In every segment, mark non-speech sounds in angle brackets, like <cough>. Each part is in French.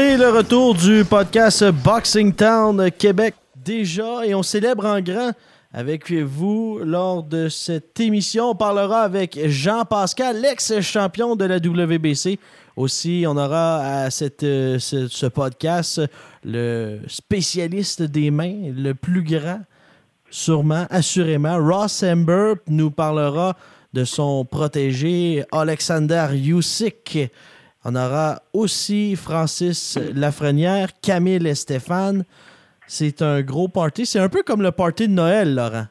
Et le retour du podcast Boxing Town Québec déjà et on célèbre en grand avec vous lors de cette émission. On parlera avec Jean-Pascal, l'ex-champion de la WBC. Aussi, on aura à cette, euh, ce, podcast le spécialiste des mains, le plus grand, sûrement, assurément. Ross Ember nous parlera de son protégé Alexander Usyk. On aura aussi Francis Lafrenière, Camille et Stéphane. C'est un gros party. C'est un peu comme le party de Noël, Laurent.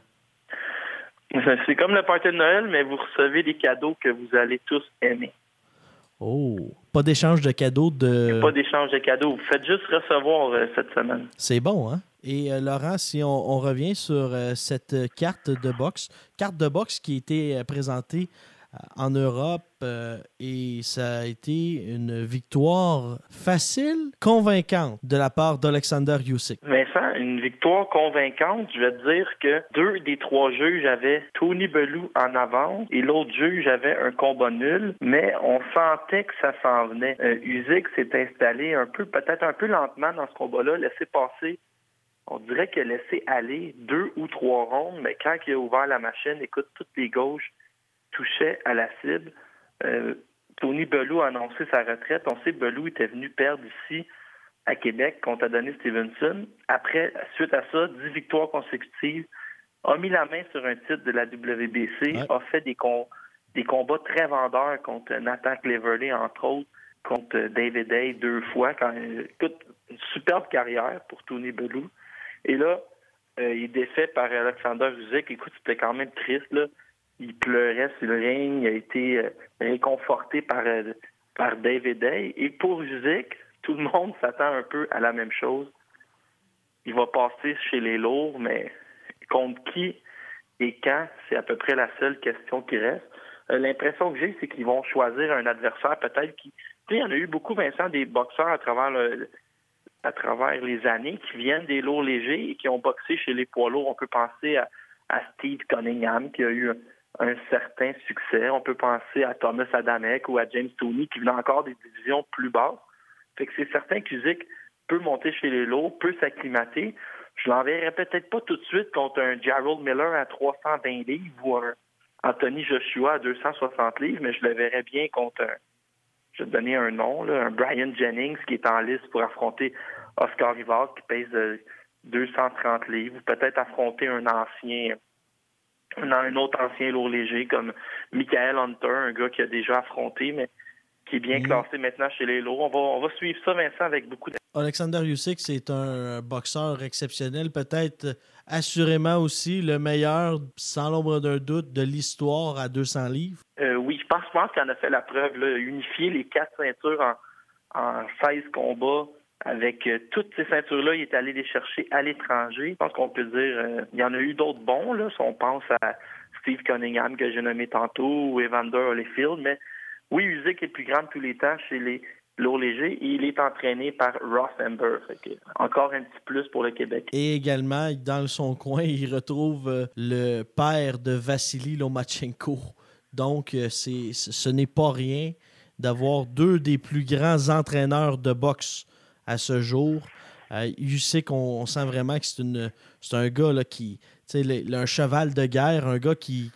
C'est comme le party de Noël, mais vous recevez des cadeaux que vous allez tous aimer. Oh, pas d'échange de cadeaux de. Pas d'échange de cadeaux. Vous faites juste recevoir euh, cette semaine. C'est bon, hein? Et euh, Laurent, si on, on revient sur euh, cette carte de boxe, carte de boxe qui a été présentée en Europe euh, et ça a été une victoire facile, convaincante de la part d'Alexander Usyk. Vincent, une victoire convaincante. Je vais te dire que deux des trois juges avaient Tony Bellew en avance et l'autre juge avait un combat nul, mais on sentait que ça s'en venait. Euh, Usyk s'est installé un peu, peut-être un peu lentement dans ce combat-là, laissé passer on dirait qu'il a laissé aller deux ou trois rondes, mais quand il a ouvert la machine, écoute, toutes les gauches touchaient à la cible. Euh, Tony Bellew a annoncé sa retraite. On sait que Bellew était venu perdre ici à Québec contre Adonis Stevenson. Après, suite à ça, dix victoires consécutives, a mis la main sur un titre de la WBC, Ouais. a fait des, com- des combats très vendeurs contre Nathan Cleverley, entre autres, contre David Day deux fois. Quand, écoute, une superbe carrière pour Tony Bellew. Et là, euh, il est défait par Alexander Usyk. Écoute, c'était quand même triste. Là. Il pleurait sur le ring. Il a été euh, réconforté par, euh, par David Day. Et pour Usyk, tout le monde s'attend un peu à la même chose. Il va passer chez les lourds, mais contre qui et quand, c'est à peu près la seule question qui reste. Euh, L'impression que j'ai, c'est qu'ils vont choisir un adversaire peut-être qui... Tu sais, il y en a eu beaucoup, Vincent, des boxeurs à travers le, à travers les années qui viennent des lourds légers et qui ont boxé chez les poids lourds. On peut penser à, à Steve Cunningham qui a eu un, certain succès. On peut penser à Thomas Adamek ou à James Tooney qui venaient encore des divisions plus basses. Fait que c'est certain qu'Usyk peut monter chez les lourds, peut s'acclimater. Je l'enverrai peut-être pas tout de suite contre un Gerald Miller à 320 livres ou un Anthony Joshua à 260 livres, mais je le verrais bien contre un, je vais te donner un nom, là, un Brian Jennings qui est en liste pour affronter Oscar Rivas qui pèse euh, 230 livres, ou peut-être affronter un ancien, un, un autre ancien lourd léger comme Michael Hunter, un gars qui a déjà affronté, mais qui est bien Mhm. classé maintenant chez les lourds. On va, on va suivre ça, Vincent, avec beaucoup de... Alexander Usyk, c'est un boxeur exceptionnel, peut-être assurément aussi le meilleur, sans l'ombre d'un doute, de l'histoire à 200 livres. Euh, oui, je pense, je pense qu'il en a fait la preuve, là, unifier les quatre ceintures en, en 16 combats. Avec euh, toutes ces ceintures-là, il est allé les chercher à l'étranger. Je pense qu'on peut dire, euh, il y en a eu d'autres bons, là, si on pense à Steve Cunningham que j'ai nommé tantôt ou Evander Holyfield, mais oui, Usyk est plus grand de tous les temps chez les lourds légers il est entraîné par Ross Ember. Encore un petit plus pour le Québec. Et également, dans son coin, il retrouve euh, le père de Vassili Lomachenko. Donc, euh, c'est, ce n'est pas rien d'avoir deux des plus grands entraîneurs de boxe à ce jour. Euh, Usyk, on, on sent vraiment que c'est, un gars là, qui, le- un cheval de guerre, un gars qui,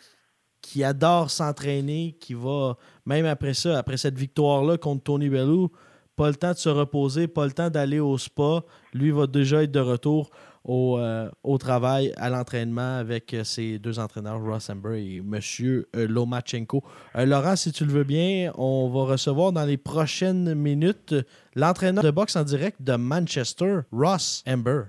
qui adore s'entraîner, qui va, même après ça, après cette victoire-là contre Tony Bellew, pas le temps de se reposer, pas le temps d'aller au spa. Lui va déjà être de retour au, euh, au travail, à l'entraînement avec euh, ses deux entraîneurs, Ross Amber et M. Lomachenko. Euh, Laurent, si tu le veux bien, on va recevoir dans les prochaines minutes l'entraîneur de boxe en direct de Manchester, Ross Amber.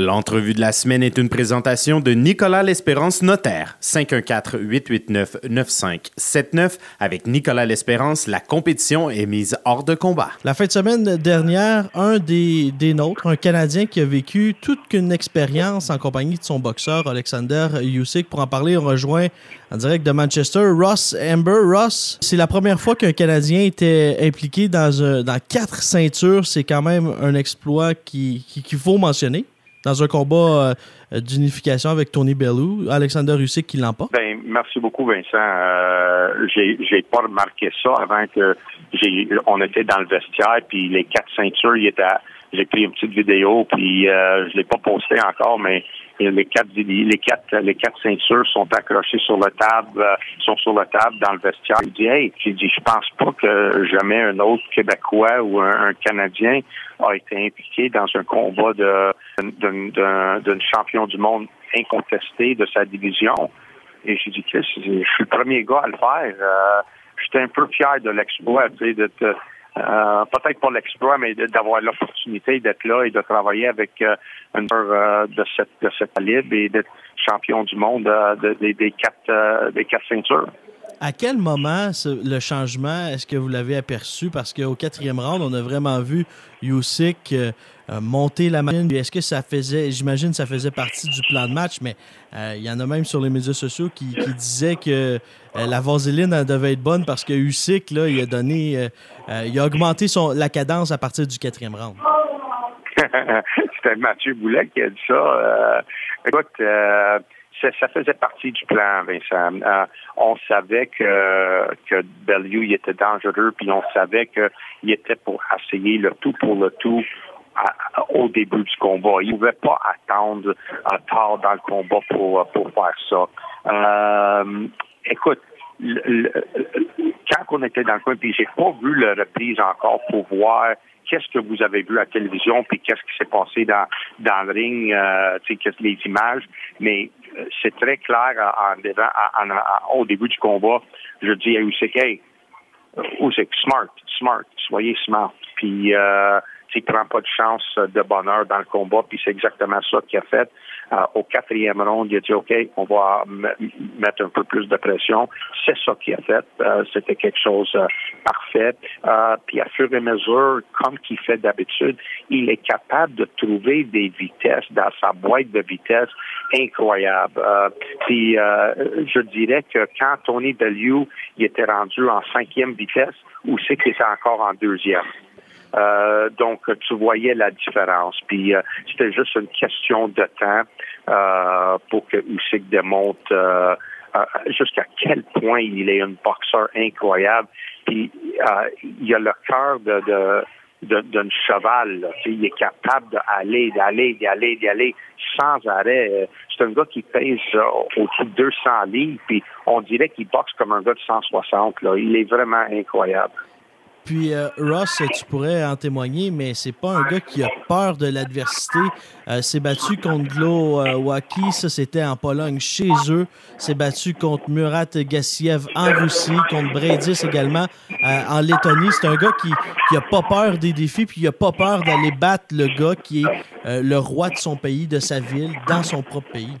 L'entrevue de la semaine est une présentation de Nicolas L'Espérance Notaire, 514-889-9579. Avec Nicolas L'Espérance, la compétition est mise hors de combat. La fin de semaine dernière, un des, nôtres, un Canadien qui a vécu toute une expérience en compagnie de son boxeur Alexander Usyk. Pour en parler, rejoint en direct de Manchester Ross Amber. Ross, c'est la première fois qu'un Canadien était impliqué dans, un, dans quatre ceintures. C'est quand même un exploit qu'il qui, qu'il faut mentionner dans un combat euh, d'unification avec Tony Bellew. Alexander Usyk qui l'emporte. Ben, merci beaucoup, Vincent. Euh, j'ai pas remarqué ça avant que j'ai on était dans le vestiaire, puis les quatre ceintures, il était j'ai pris une petite vidéo, puis euh, je l'ai pas posté encore, mais les quatre les quatre les quatre ceintures sont accrochées sur la table euh, sont sur la table dans le vestiaire. Il dit Hey, j'ai dit je pense pas que jamais un autre Québécois ou un, Canadien a été impliqué dans un combat de d'un champion du monde incontesté de sa division. Et j'ai dit Chris, je suis le premier gars à le faire. Euh, J'étais un peu fier de l'exploit, tu sais, de euh, peut-être pas l'exploit, mais d'avoir l'opportunité d'être là et de travailler avec euh, un euh, de cette de cette calibre et d'être champion du monde de, des quatre des quatre ceintures. À quel moment le changement, est-ce que vous l'avez aperçu? Parce qu'au quatrième round, on a vraiment vu Usyk euh, monter la machine. Est-ce que ça faisait, j'imagine ça faisait partie du plan de match, mais euh, il y en a même sur les médias sociaux qui, disaient que euh, la vaseline devait être bonne parce que Usyk, là, il a donné, il a augmenté son, la cadence à partir du quatrième round. <laughs> C'était Mathieu Boulet qui a dit ça. écoute, ça, faisait partie du plan, Vincent. Euh, on savait que, que Bellew il était dangereux, puis on savait qu'il était pour essayer le tout pour le tout au début du combat. Il ne pouvait pas attendre euh, tard dans le combat pour, pour faire ça. Euh, écoute, quand on était dans le coin, puis j'ai pas vu la reprise encore pour voir qu'est-ce que vous avez vu à la télévision, puis qu'est-ce qui s'est passé dans, dans le ring, euh, les images. Mais euh, c'est très clair en, au début du combat. Je dis à Usyk, hey, Usyk, smart, smart, soyez smart. Puis, euh, il prend pas de chance de bonheur dans le combat, puis c'est exactement ça qu'il a fait. Euh, au quatrième round, il a dit OK, on va mettre un peu plus de pression. C'est ça qu'il a fait. Euh, c'était quelque chose euh, parfait. puis à fur et à mesure, comme qu'il fait d'habitude, il est capable de trouver des vitesses dans sa boîte de vitesse incroyable. puis je dirais que quand Tony Bellew il était rendu en cinquième vitesse, ou c'est qu'il était encore en deuxième? Euh, donc, tu voyais la différence. Puis, euh, c'était juste une question de temps euh, pour que Usyk démontre jusqu'à quel point il est un boxeur incroyable. Puis, il a le cœur de, d'un cheval. Il est capable d'aller, d'aller, d'aller, d'aller sans arrêt. C'est un gars qui pèse au-dessus de 200 livres, puis on dirait qu'il boxe comme un gars de 160. Là. Il est vraiment incroyable. Puis euh, Ross, tu pourrais en témoigner, mais c'est pas un gars qui a peur de l'adversité. Euh, s'est battu contre Glo euh, ça c'était en Pologne chez eux. S'est battu contre Murat Gassiev en Russie, contre Bredis également en Lettonie. C'est un gars qui, qui a pas peur des défis, puis il a pas peur d'aller battre le gars qui est le roi de son pays, de sa ville, dans son propre pays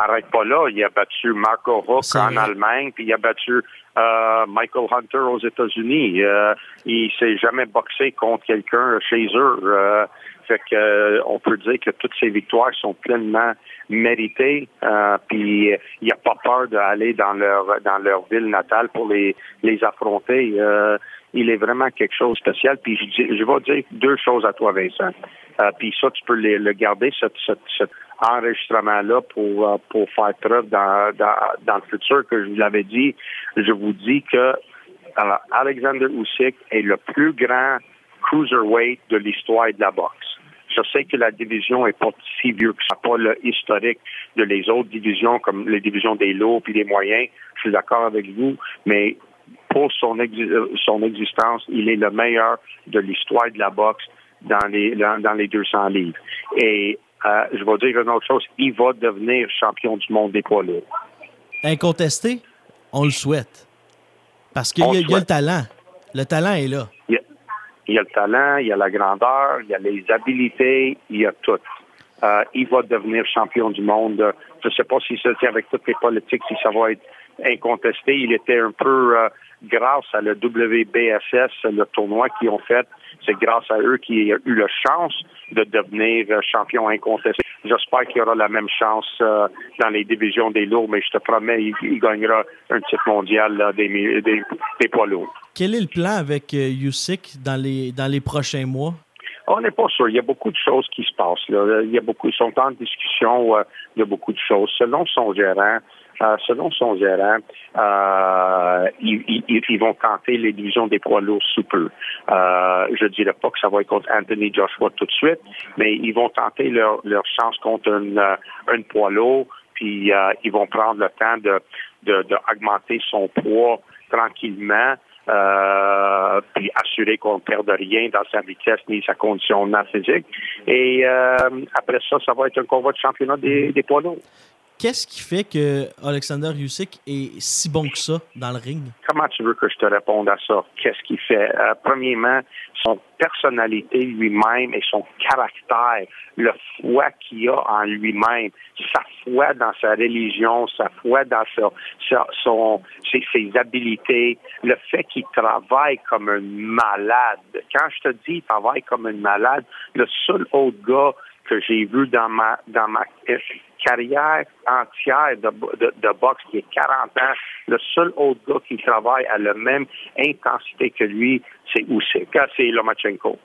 arrête pas là. Il a battu Marco Hook en Allemagne, puis il a battu euh, Michael Hunter aux États-Unis. Euh, il s'est jamais boxé contre quelqu'un chez eux. Euh, fait que euh, on peut dire que toutes ces victoires sont pleinement méritées. puis il a pas peur d'aller dans leur dans leur ville natale pour les les affronter. il est vraiment quelque chose de spécial. Puis je, je vais dire deux choses à toi, Vincent. puis ça, tu peux le garder, cette, cette enregistrement-là pour, euh, pour faire preuve dans, dans, le futur que je vous l'avais dit. Je vous dis que Alexander Usyk est le plus grand cruiserweight de l'histoire de la boxe. Je sais que la division est pas si vieux que ça, pas le historique de les autres divisions comme les divisions des lourds puis des moyens. Je suis d'accord avec vous, mais pour son, euh, son existence, il est le meilleur de l'histoire de la boxe dans les dans les 200 livres. Et euh, je vais dire une autre chose, il va devenir champion du monde des poids lourds. Incontesté, on le souhaite. Parce qu'il y, a le talent. Le talent est là. Il y, a, le talent, il y a la grandeur, il y a les habilités, il y a tout. Euh, il va devenir champion du monde. Je ne sais pas si ça tient avec toutes les politiques, si ça va être incontesté. Il était un peu euh, grâce à le WBSS, le tournoi qu'ils ont fait. C'est grâce à eux qu'il a eu la chance de devenir euh, champion incontesté. J'espère qu'il aura la même chance euh, dans les divisions des lourds, mais je te promets, il, gagnera un titre mondial des, des, poids lourds. Quel est le plan avec Usyk dans les, dans les prochains mois? On n'est pas sûr. Il y a beaucoup de choses qui se passent. Là. Il y a beaucoup, ils sont en discussion de beaucoup de choses. Selon son gérant, euh, selon son gérant, euh, ils, vont tenter divisions des poids lourds sous peu. Euh, je ne dirais pas que ça va être contre Anthony Joshua tout de suite, mais ils vont tenter leur, chance contre un, poids lourd, puis ils vont prendre le temps de, son poids tranquillement. puis assurer qu'on ne perde rien dans sa vitesse ni sa condition physique. Et après ça, ça va être un combat de championnat des poids lourds qu'est-ce qui fait que Alexander Usyk est si bon que ça dans le ring? Comment tu veux que je te réponde à ça? Qu'est-ce qu'il fait? Euh, premièrement, son personnalité lui-même et son caractère, le foi qu'il a en lui-même, sa foi dans sa religion, sa foi dans son, ses, ses, habiletés, le fait qu'il travaille comme un malade. Quand je te dis qu'il travaille comme un malade, le seul autre gars que j'ai vu dans ma dans ma carrière entière de, de, boxe qui est 40 ans, le seul autre gars qui travaille à la même intensité que lui, c'est Usyk, c'est Lomachenko.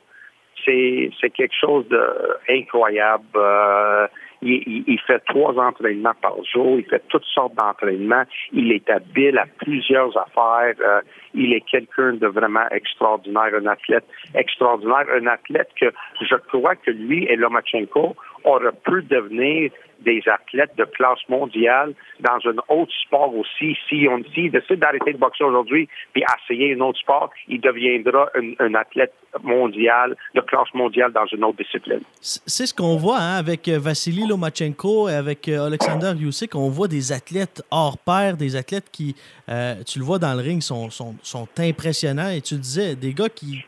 C'est, c'est quelque chose d'incroyable. Euh, il, fait trois entraînements par jour, il fait toutes sortes d'entraînements, il est habile à plusieurs affaires, euh, il est quelqu'un de vraiment extraordinaire, un athlète extraordinaire, un athlète que je crois que lui et Lomachenko auraient pu devenir des athlètes de classe mondiale dans un autre sport aussi. Si on décide d'arrêter de boxer aujourd'hui puis essayer un autre sport, il deviendra un, athlète mondial, de classe mondiale dans une autre discipline. C'est ce qu'on voit hein, avec euh, Vassili Lomachenko et avec euh, Alexander Usyk. On voit des athlètes hors pair, des athlètes qui, euh, tu le vois dans le ring, sont, sont, sont impressionnants. Et tu disais, des gars qui,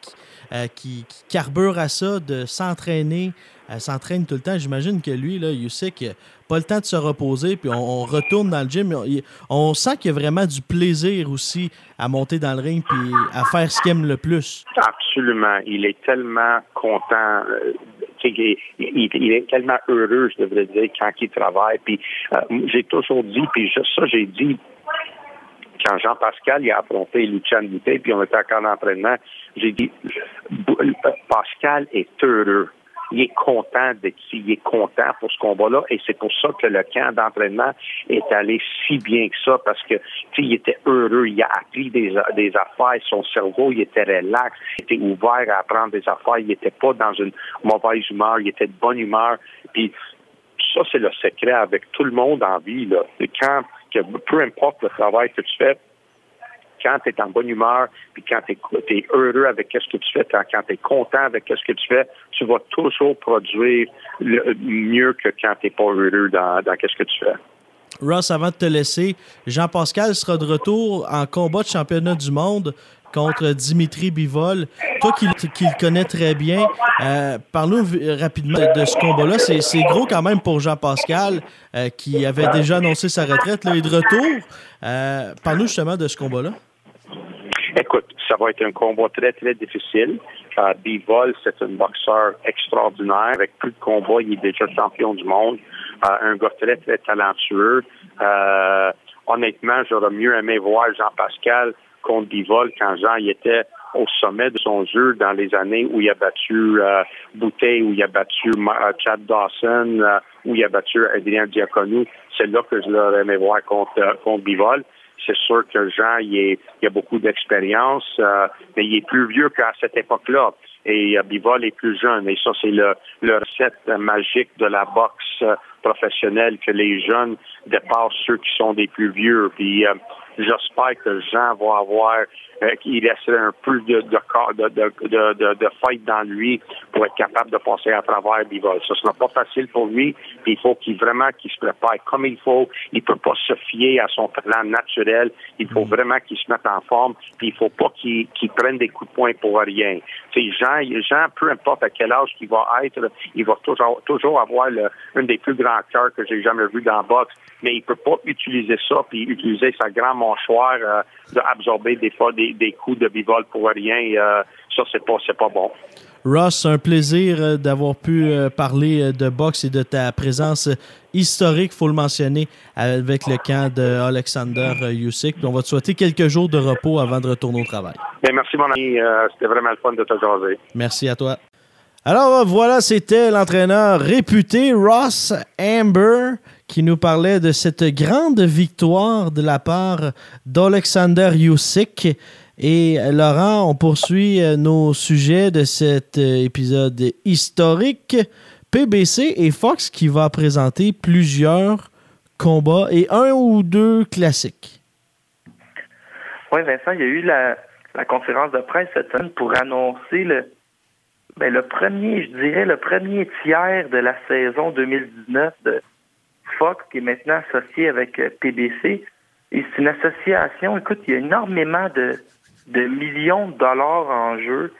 qui, qui carburent à ça, de s'entraîner elle s'entraîne tout le temps. J'imagine que lui, là, Usyk, pas le temps de se reposer, puis on, retourne dans le gym. On, sent qu'il y a vraiment du plaisir aussi à monter dans le ring puis à faire ce qu'il aime le plus. Absolument. Il est tellement content. Euh, il, est tellement heureux, je devrais dire, quand il travaille. Puis euh, j'ai toujours dit, puis ça, j'ai dit quand Jean-Pascal a affronté Lucien Boutet, puis on était encore en entraînement, j'ai dit Pascal est heureux. Il est content d'être ici, il est content pour ce combat-là, et c'est pour ça que le camp d'entraînement est allé si bien que ça, parce que il était heureux, il a appris des, des affaires, son cerveau, il était relax, il était ouvert à apprendre des affaires, il n'était pas dans une mauvaise humeur, il était de bonne humeur, puis ça, c'est le secret avec tout le monde en vie, là. Quand, que, peu importe le travail que tu fais, quand tu es en bonne humeur, puis quand tu es, heureux avec ce que tu fais, quand tu es content avec ce que tu fais, tu vas toujours produire mieux que quand tu n'es pas heureux dans, dans ce que tu fais. Ross, avant de te laisser, Jean-Pascal sera de retour en combat de championnat du monde contre Dimitri Bivol. Toi qui, le connais très bien, euh, parle-nous rapidement de ce combat-là. C'est gros quand même pour Jean-Pascal euh, qui avait déjà annoncé sa retraite. Là, et de retour, euh, parle-nous justement de ce combat-là. Écoute, ça va être un combat très, très difficile. Bivol, c'est un boxeur extraordinaire. Avec plus de combats, il est déjà champion du monde. Un gars très, très talentueux. Honnêtement, j'aurais mieux aimé voir Jean-Pascal contre Bivol quand Jean y était au sommet de son jeu dans les années où il a battu euh, Bouteille, où il a battu euh, Chad Dawson, euh, où il a battu Adrien Diaconou. C'est là que je l'aurais aimé voir contre, contre Bivol. C'est sûr que Jean, il, il a beaucoup d'expérience, mais il est plus vieux qu'à cette époque-là. Et Bivol est plus jeune. Et ça, c'est le, le recette magique de la boxe professionnelle que les jeunes dépassent ceux qui sont des plus vieux. Puis j'espère que Jean va avoir euh, qu'il laisserait un peu de, de, de, de, de, fight dans lui pour être capable de passer à travers Bivol. Ce sera pas facile pour lui. Il faut qu'il vraiment qu'il se prépare comme il faut. Il peut pas se fier à son talent naturel. Il faut mm. vraiment qu'il se mette en forme. Puis il faut pas qu'il prenne des coups de poing pour rien. Tu Jean, Jean, peu importe à quel âge qu'il va être, il va toujours, toujours avoir le, un des plus grands cœurs que j'ai jamais vu dans la boxe. Mais il peut pas utiliser ça puis utiliser sa grande mâchoire euh, d'absorber des fois des, des, coups de bivol pour rien. Euh, ça, c'est pas, c'est pas bon. Ross, un plaisir euh, d'avoir pu euh, parler de boxe et de ta présence historique, faut le mentionner, avec le camp de Alexander Usyk. On va te souhaiter quelques jours de repos avant de retourner au travail. Bien, merci, mon ami. C'était vraiment le fun de te jaser. Merci à toi. Alors voilà, c'était l'entraîneur réputé Ross Amber qui nous parlait de cette grande victoire de la part d'Alexander Usyk. Et Laurent, on poursuit euh, nos sujets de cet euh, épisode historique. PBC et Fox qui va présenter plusieurs combats et un ou deux classiques. Oui, Vincent, il y a eu la, conférence de presse cette semaine pour annoncer le, ben, le premier, je dirais, le premier tiers de la saison 2019 de Fox, qui est maintenant associé avec euh, PBC. Et c'est une association, écoute, il y a énormément de, de millions de dollars en jeu.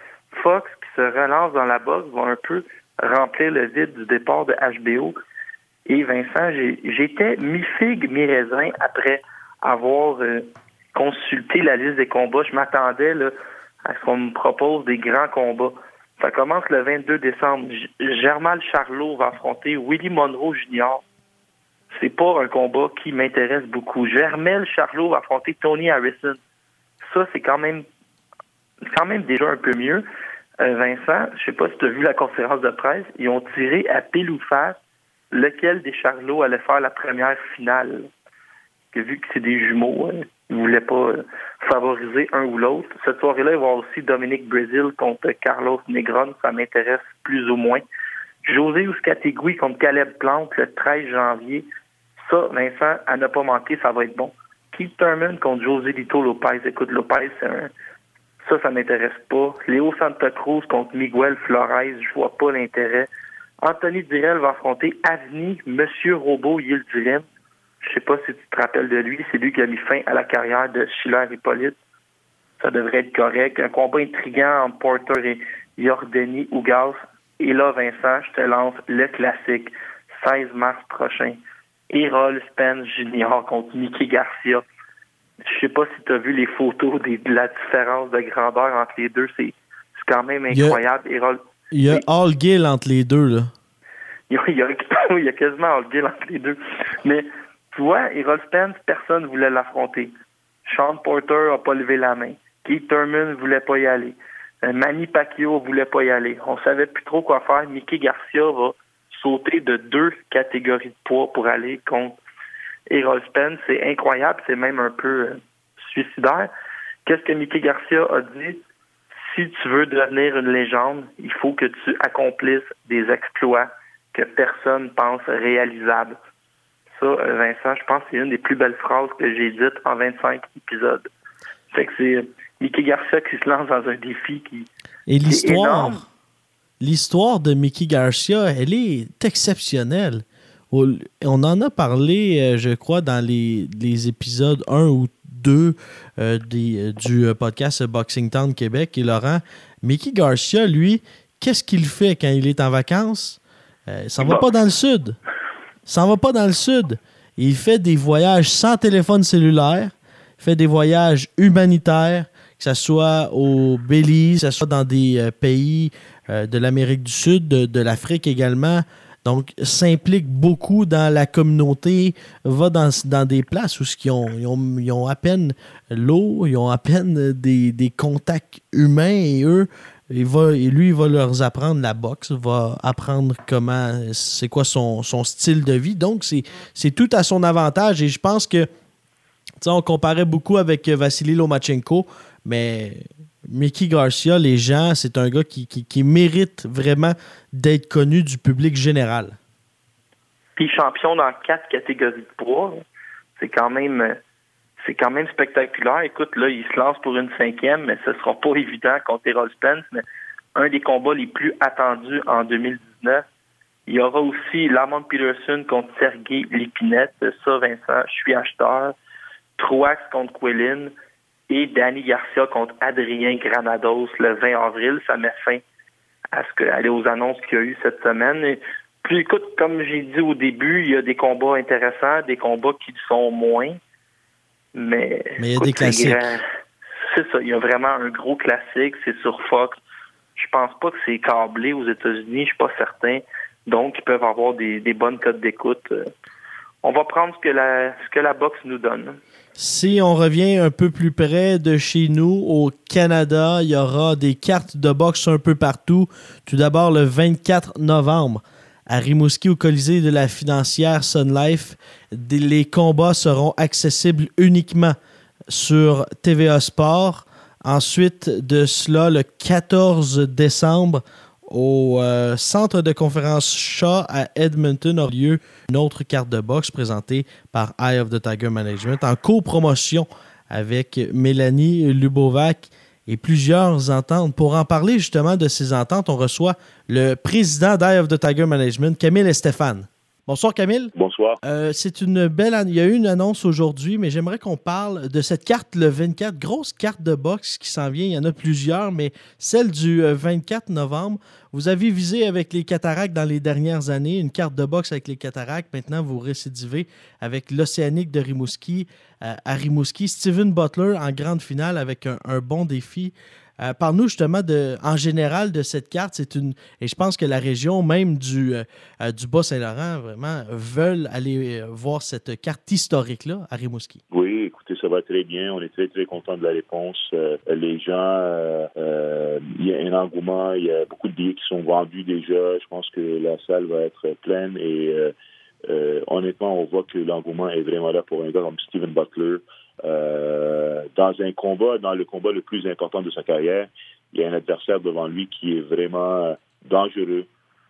Fox, qui se relance dans la boxe, va un peu remplir le vide du départ de HBO. Et Vincent, j'étais mi-figue, mi-raisin après avoir euh, consulté la liste des combats. Je m'attendais à ce qu'on me propose des grands combats. Ça commence le 22 décembre. Germal Charlot va affronter Willie Monroe Jr. C'est pas un combat qui m'intéresse beaucoup. Germel Charlot va affronter Tony Harrison. Ça, c'est quand même quand même déjà un peu mieux. Euh, Vincent, je sais pas si tu as vu la conférence de presse, ils ont tiré à pile ou face lequel des Charlots allait faire la première finale. Que vu que c'est des jumeaux, hein, ils ne voulaient pas euh, favoriser un ou l'autre. Cette soirée-là, il va y avoir aussi Dominique Brésil contre Carlos Negron. Ça m'intéresse plus ou moins. José Ouscategui contre Caleb Plante le 13 janvier. Ça, Vincent, à ne pas manquer, ça va être bon. Keith Thurman contre José Lito Lopez. Écoute, Lopez, c'est un... Ça, ça m'intéresse pas. Léo Santa Cruz contre Miguel Flores, je vois pas l'intérêt. Anthony Direl va affronter Avni, Monsieur Robot Yildirim. Je sais pas si tu te rappelles de lui, c'est lui qui a mis fin à la carrière de Schiller Hippolyte. Ça devrait être correct. Un combat intriguant entre Porter et Jordani Ougas. Et là, Vincent, je te lance le classique. 16 mars prochain. Errol Spence Jr. contre Mickey Garcia. Je sais pas si tu as vu les photos de la différence de grandeur entre les deux. C'est quand même incroyable. Il y a, All Gill entre les deux, là. <laughs> Il y, a, il y a <laughs> quasiment All Gill entre les deux. Mais tu vois, Errol Spence, personne ne voulait l'affronter. Sean Porter n'a pas levé la main. Keith Thurman ne voulait pas y aller. Euh, Manny Pacquiao ne voulait pas y aller. On savait plus trop quoi faire. Mickey Garcia va sauter de deux catégories de poids pour aller contre Errol Spence. C'est incroyable, c'est même un peu euh, suicidaire. Qu'est-ce que Mickey Garcia a dit? Si tu veux devenir une légende, il faut que tu accomplisses des exploits que personne pense réalisables. Ça, euh, Vincent, je pense que c'est une des plus belles phrases que j'ai dites en 25 épisodes. Fait que c'est Mickey Garcia qui se lance dans un défi qui, Et l'histoire, l'histoire de Mickey Garcia, elle est exceptionnelle. On en a parlé, euh, je crois, dans les, épisodes 1 ou 2 euh, des, du podcast Boxing Town Québec. Et Laurent, Mickey Garcia, lui, qu'est-ce qu'il fait quand il est en vacances? il s'en va pas dans le sud s'en va pas dans le sud. Il fait des voyages sans téléphone cellulaire, il fait des voyages humanitaires, que ce soit au Belize, que ce soit dans des euh, pays euh, de l'Amérique du Sud, de, l'Afrique également. Donc, s'implique beaucoup dans la communauté, va dans, des places où ils ont, ont, à peine l'eau, ils ont à peine des, contacts humains et eux, il lui, il va leur apprendre la boxe, va apprendre comment, c'est quoi son, style de vie. Donc, c'est tout à son avantage. Et je pense que, on comparait beaucoup avec Vassili Lomachenko, mais Mickey Garcia, les gens, c'est un gars qui, qui, mérite vraiment d'être connu du public général. Puis champion dans quatre catégories de poids, c'est quand même c'est quand même spectaculaire. Écoute, là, il se lance pour une cinquième, mais ce sera pas <laughs> évident contre Errol Spence, mais un des combats les plus attendus en 2019. Il y aura aussi Lamont Peterson contre Sergei Lipinette. Ça, Vincent, je suis acheteur. Truax contre Quillin et Danny Garcia contre Adrien Granados le 20 avril. Ça met fin à ce que, aller aux annonces qu'il y a eu cette semaine. Et, puis écoute, comme j'ai dit au début, il y a des combats intéressants, des combats qui sont moins. Mais, mais il y a des classiques. C'est ça, il y a vraiment un gros classique, c'est sur Fox. Je pense pas que c'est câblé aux États-Unis, je suis pas certain. Donc, ils peuvent avoir des, bonnes codes d'écoute. On va prendre ce que la, ce que la boxe nous donne. Si on revient un peu plus près de chez nous, au Canada, il y aura des cartes de boxe un peu partout. Tout d'abord, le 24 novembre, à Rimouski, au Colisée de la financière Sun Life, les combats seront accessibles uniquement sur TVA Sport. Ensuite de cela, le 14 décembre, au euh, centre de conférence Shaw à Edmonton aura lieu une autre carte de boxe présentée par Eye of the Tiger Management en co-promotion avec Mélanie Lubovac et plusieurs ententes. Pour en parler justement de ces ententes, on reçoit le président d'Eye of the Tiger Management, Camille Estéphane. Bonsoir Camille. Bonsoir. Euh, c'est une belle Il y a eu une annonce aujourd'hui, mais j'aimerais qu'on parle de cette carte le 24, grosse carte de boxe qui s'en vient. Il y en a plusieurs, mais celle du 24 euh, novembre. Vous avez visé avec les cataractes dans les dernières années, une carte de boxe avec les cataractes. Maintenant, vous récidivez avec l'Océanique de Rimouski euh, à Rimouski. Steven Butler en grande finale avec un, un bon défi. Euh, parle-nous justement de, en général de cette carte. C'est une et je pense que la région même du, euh, euh, du Bas-Saint-Laurent vraiment veulent aller voir cette carte historique là à Rimouski. Oui, écoutez, ça va très bien. On est très très content de la réponse. les gens, il y a un engouement, il y a beaucoup de billets qui sont vendus déjà. Je pense que la salle va être pleine et honnêtement, on voit que l'engouement est vraiment là pour un gars comme Steven Butler. Euh, dans un combat, dans le combat le plus important de sa carrière, il y a un adversaire devant lui qui est vraiment dangereux.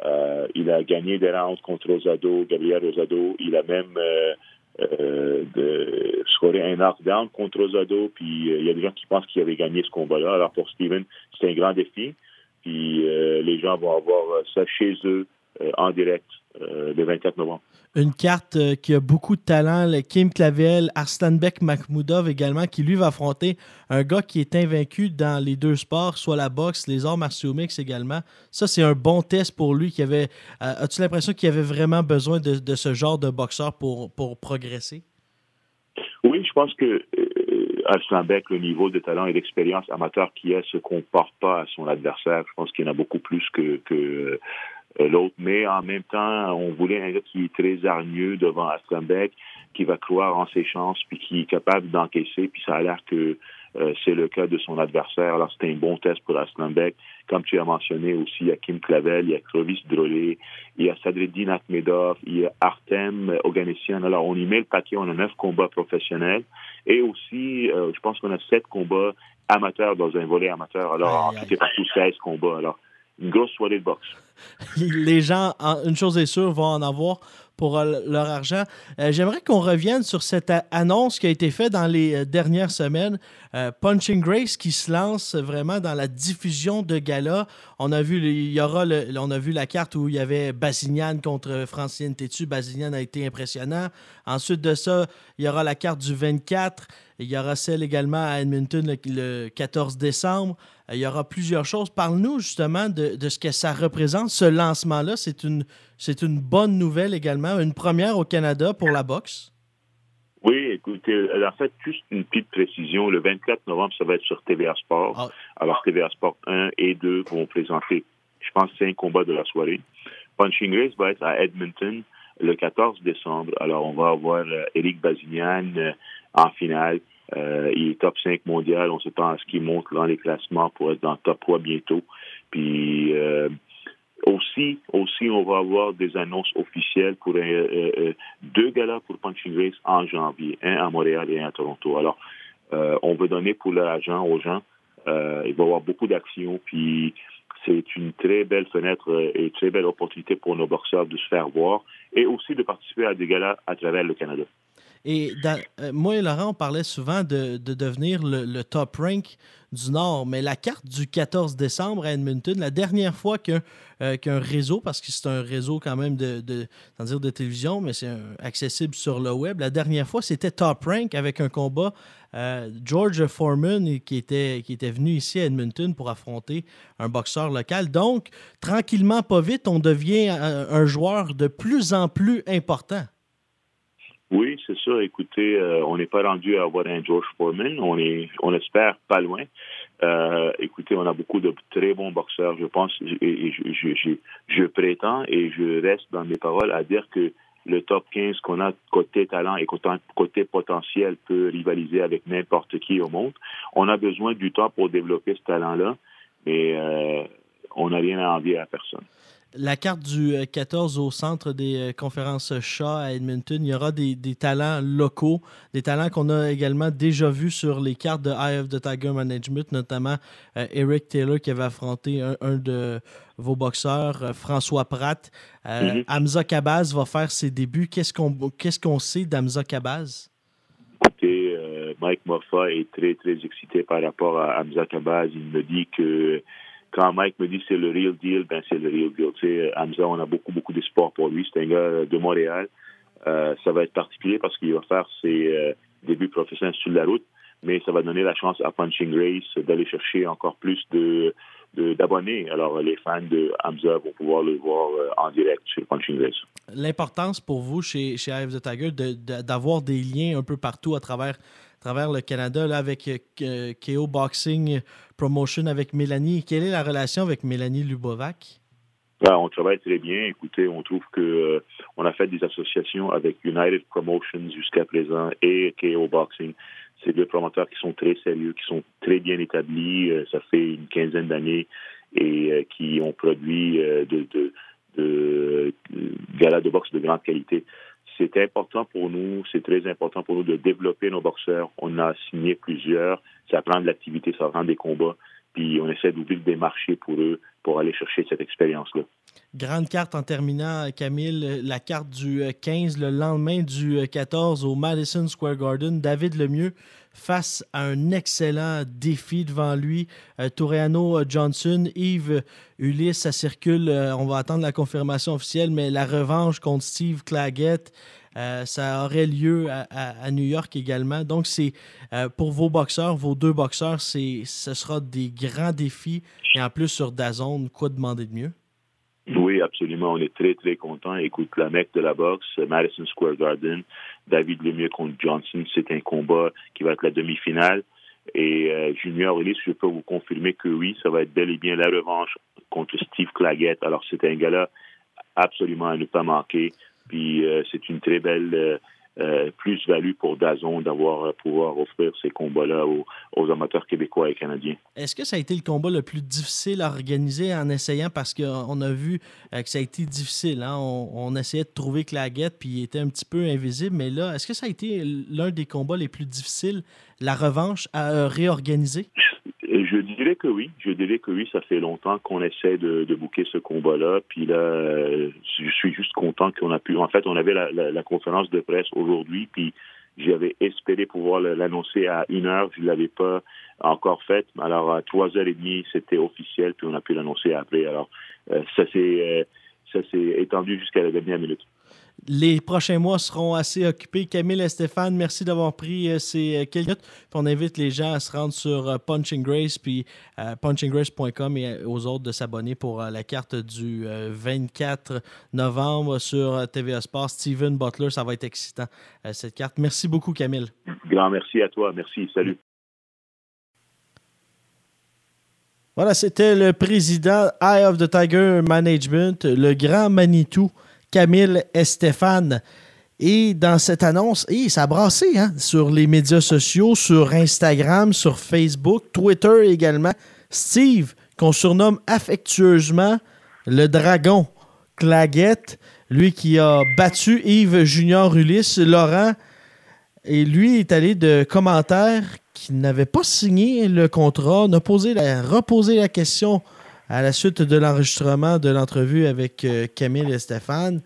Euh, il a gagné des rounds contre Rosado, Gabriel Rosado. Il a même euh, euh de, scoré un knockdown contre Rosado. Puis il y a des gens qui pensent qu'il avait gagné ce combat-là. Alors pour Steven, c'est un grand défi. Puis les gens vont avoir ça chez eux en direct le 24 novembre une carte euh, qui a beaucoup de talent, le Kim Clavel, Arslanbek Makhmoudov également, qui lui va affronter un gars qui est invaincu dans les deux sports, soit la boxe, les arts martiaux mix également. Ça, c'est un bon test pour lui. Qui avait, euh, as-tu l'impression qu'il avait vraiment besoin de, ce genre de boxeur pour, progresser? Oui, je pense que euh, Arslanbek, le niveau de talent et d'expérience amateur qui a, se comporte pas à son adversaire. Je pense qu'il y en a beaucoup plus que, l'autre. Mais en même temps, on voulait un gars qui est très hargneux devant Astrombeck, qui va croire en ses chances, puis qui est capable d'encaisser. Puis ça a l'air que euh, c'est le cas de son adversaire. Alors, c'était un bon test pour Astrombeck. Comme tu as mentionné aussi, il y a Kim Clavel, il y a Clovis Drolet, il y a Sadreddin Akhmedov, il y a Artem Oganessian. Alors, on y met le paquet. On a neuf combats professionnels. Et aussi, euh, je pense qu'on a sept combats amateurs dans un volet amateur. Alors, en fait, partout 16 combats. Alors, une grosse soirée de boxe. <laughs> les gens, une chose est sûre, vont en avoir pour euh, leur argent. Euh, j'aimerais qu'on revienne sur cette annonce qui a été faite dans les euh, dernières semaines. Punching Grace qui se lance vraiment dans la diffusion de gala. On a vu, il y aura on a vu la carte où il y avait Basignan contre Francine Tétu. Basignan a été impressionnant. Ensuite de ça, il y aura la carte du 24. Il y aura celle également à Edmonton le 14 décembre. Il y aura plusieurs choses. Parle-nous justement de, ce que ça représente, ce lancement-là. C'est une, c'est une bonne nouvelle également, une première au Canada pour la boxe. Oui, écoutez, euh, en fait, juste une petite précision. Le 24 novembre, ça va être sur TVA Sport. Ah. Alors, TVA Sport 1 et 2 vont présenter, je pense, cinq combats de la soirée. Punching Race va être à Edmonton le 14 décembre. Alors, on va avoir euh, Eric Bazignan en finale. Euh, il est top 5 mondial. On s'attend à ce qu'il monte dans les classements pour être dans le top 3 bientôt. Puis euh, aussi, aussi, on va avoir des annonces officielles pour euh, deux galas pour Punching Race en janvier, un à Montréal et un à Toronto. Alors, on veut donner pour l'argent aux gens. il va y avoir beaucoup d'actions. Puis c'est une très belle fenêtre et une très belle opportunité pour nos boxeurs de se faire voir et aussi de participer à des galas à travers le Canada. Et euh, moi et Laurent, on parlait souvent de, devenir le, top rank du Nord, mais la carte du 14 décembre à Edmonton, la dernière fois euh, qu'un réseau, parce que c'est un réseau quand même de, télévision, mais c'est accessible sur le web, la dernière fois, c'était top rank avec un combat euh, George Foreman qui était venu ici à Edmonton pour affronter un boxeur local. Donc, tranquillement, pas vite, on devient un joueur de plus en plus important. Oui, c'est ça. Écoutez, euh, on n'est pas rendu à avoir un George Foreman. On est, on espère pas loin. Euh, écoutez, on a beaucoup de très bons boxeurs. Je pense, et je, je, je, prétends et je reste dans mes paroles à dire que le top 15 qu'on a côté talent et côté potentiel peut rivaliser avec n'importe qui au monde. On a besoin du temps pour développer ce talent-là, mais euh, on n'a rien à envier à personne la carte du 14 euh, au centre des euh, conférences Shaw à Edmonton, il y aura des, talents locaux, des talents qu'on a également déjà vus sur les cartes de Eye of the Tiger Management, notamment euh, Eric Taylor qui avait affronté un, de vos boxeurs, François Pratt. Mm-hmm. Hamza Kabaz va faire ses débuts. Qu'est-ce qu'on qu'est-ce qu'on sait d'Hamza Kabaz? Écoutez, Mike Moffa est très, très excité par rapport à Hamza Kabaz. Il me dit que quand Mike me dit c'est le real deal, ben c'est le real deal. Tu sais, Hamza, on a beaucoup, beaucoup d'espoir pour lui. C'est un gars de Montréal. Euh, ça va être particulier parce qu'il va faire ses euh, débuts professionnels sur la route, mais ça va donner la chance à Punching Race d'aller chercher encore plus de d'abonnés. Alors, les fans de Hamza vont pouvoir le voir euh, en direct sur Punching Race. L'importance pour vous chez, chez of the Tiger d'avoir des liens un peu partout à travers travers le Canada là, avec euh, KO Boxing Promotion avec Mélanie. Quelle est la relation avec Mélanie Lubovac? Ben, on travaille très bien. Écoutez, on trouve que euh, on a fait des associations avec United Promotions jusqu'à présent et KO Boxing. C'est deux promoteurs qui sont très sérieux, qui sont très bien établis. Euh, ça fait une quinzaine d'années et qui ont produit de, de galas de boxe de grande qualité c'est important pour nous, c'est très important pour nous de développer nos boxeurs. On a signé plusieurs, ça prend de l'activité, ça prend des combats, puis on essaie d'ouvrir des marchés pour eux pour aller chercher cette expérience-là. Grande carte en terminant, Camille, la carte du 15, le lendemain du 14 au Madison Square Garden. David Lemieux face à un excellent défi devant lui. Euh, Toreano Johnson, Yves Ulysse, ça circule. Euh, on va attendre la confirmation officielle, mais la revanche contre Steve Claggett. Euh, ça aurait lieu à, New York également. Donc, c'est pour vos boxeurs, vos deux boxeurs, ce sera des grands défis. Et en plus, sur Dazone, quoi demander de mieux? Oui, absolument. On est très, très contents. Écoute, la mec de la boxe, Madison Square Garden, David Lemieux contre Johnson, c'est un combat qui va être la demi-finale. Et euh, Junior Ellis, je peux vous confirmer que oui, ça va être bel et bien la revanche contre Steve Claggett. Alors, c'est un gars-là absolument à ne pas manquer. Puis, euh, c'est une très belle euh, plus-value pour Dazon d'avoir euh, pouvoir offrir ces combats-là aux, amateurs québécois et canadiens. Est-ce que ça a été le combat le plus difficile à organiser en essayant? Parce qu'on a vu euh, que ça a été difficile. Hein? On, essayait de trouver Claguette puis il était un petit peu invisible, mais là, est-ce que ça a été l'un des combats les plus difficiles, la revanche à réorganiser? Je dirais que oui. Je dirais que oui. Ça fait longtemps qu'on essaie de, de bouquer ce combat-là. Puis là, euh, je suis juste content qu'on a pu. En fait, on avait la, conférence de presse aujourd'hui, puis j'avais espéré pouvoir l'annoncer à une heure. Je ne l'avais pas encore faite. Alors, à trois heures et demie, c'était officiel, puis on a pu l'annoncer après. Alors, euh, ça s'est euh, ça s'est étendu jusqu'à la dernière minute les prochains mois seront assez occupés. Camille et Stéphane, merci d'avoir pris euh, ces euh, quelques minutes. on invite les gens à se rendre sur euh, Punching Grace, puis punchinggrace.com et aux autres de s'abonner pour la carte du 24 novembre sur TVA Sport. Steven Butler, ça va être excitant, cette carte. Merci beaucoup, Camille. Grand merci à toi. Merci. Salut. Voilà, c'était le président Eye of the Tiger Management, le grand Manitou. Camille Stéphane. Et dans cette annonce, et ça hein, sur les médias sociaux, sur Instagram, sur Facebook, Twitter également. Steve, qu'on surnomme affectueusement le dragon. Claguette, lui qui a battu Yves Junior Ulysse, Laurent, et lui est allé de commentaires qui n'avait pas signé le contrat, n'a posé reposé la question à la suite de l'enregistrement de l'entrevue avec euh, Camille et Stéphane,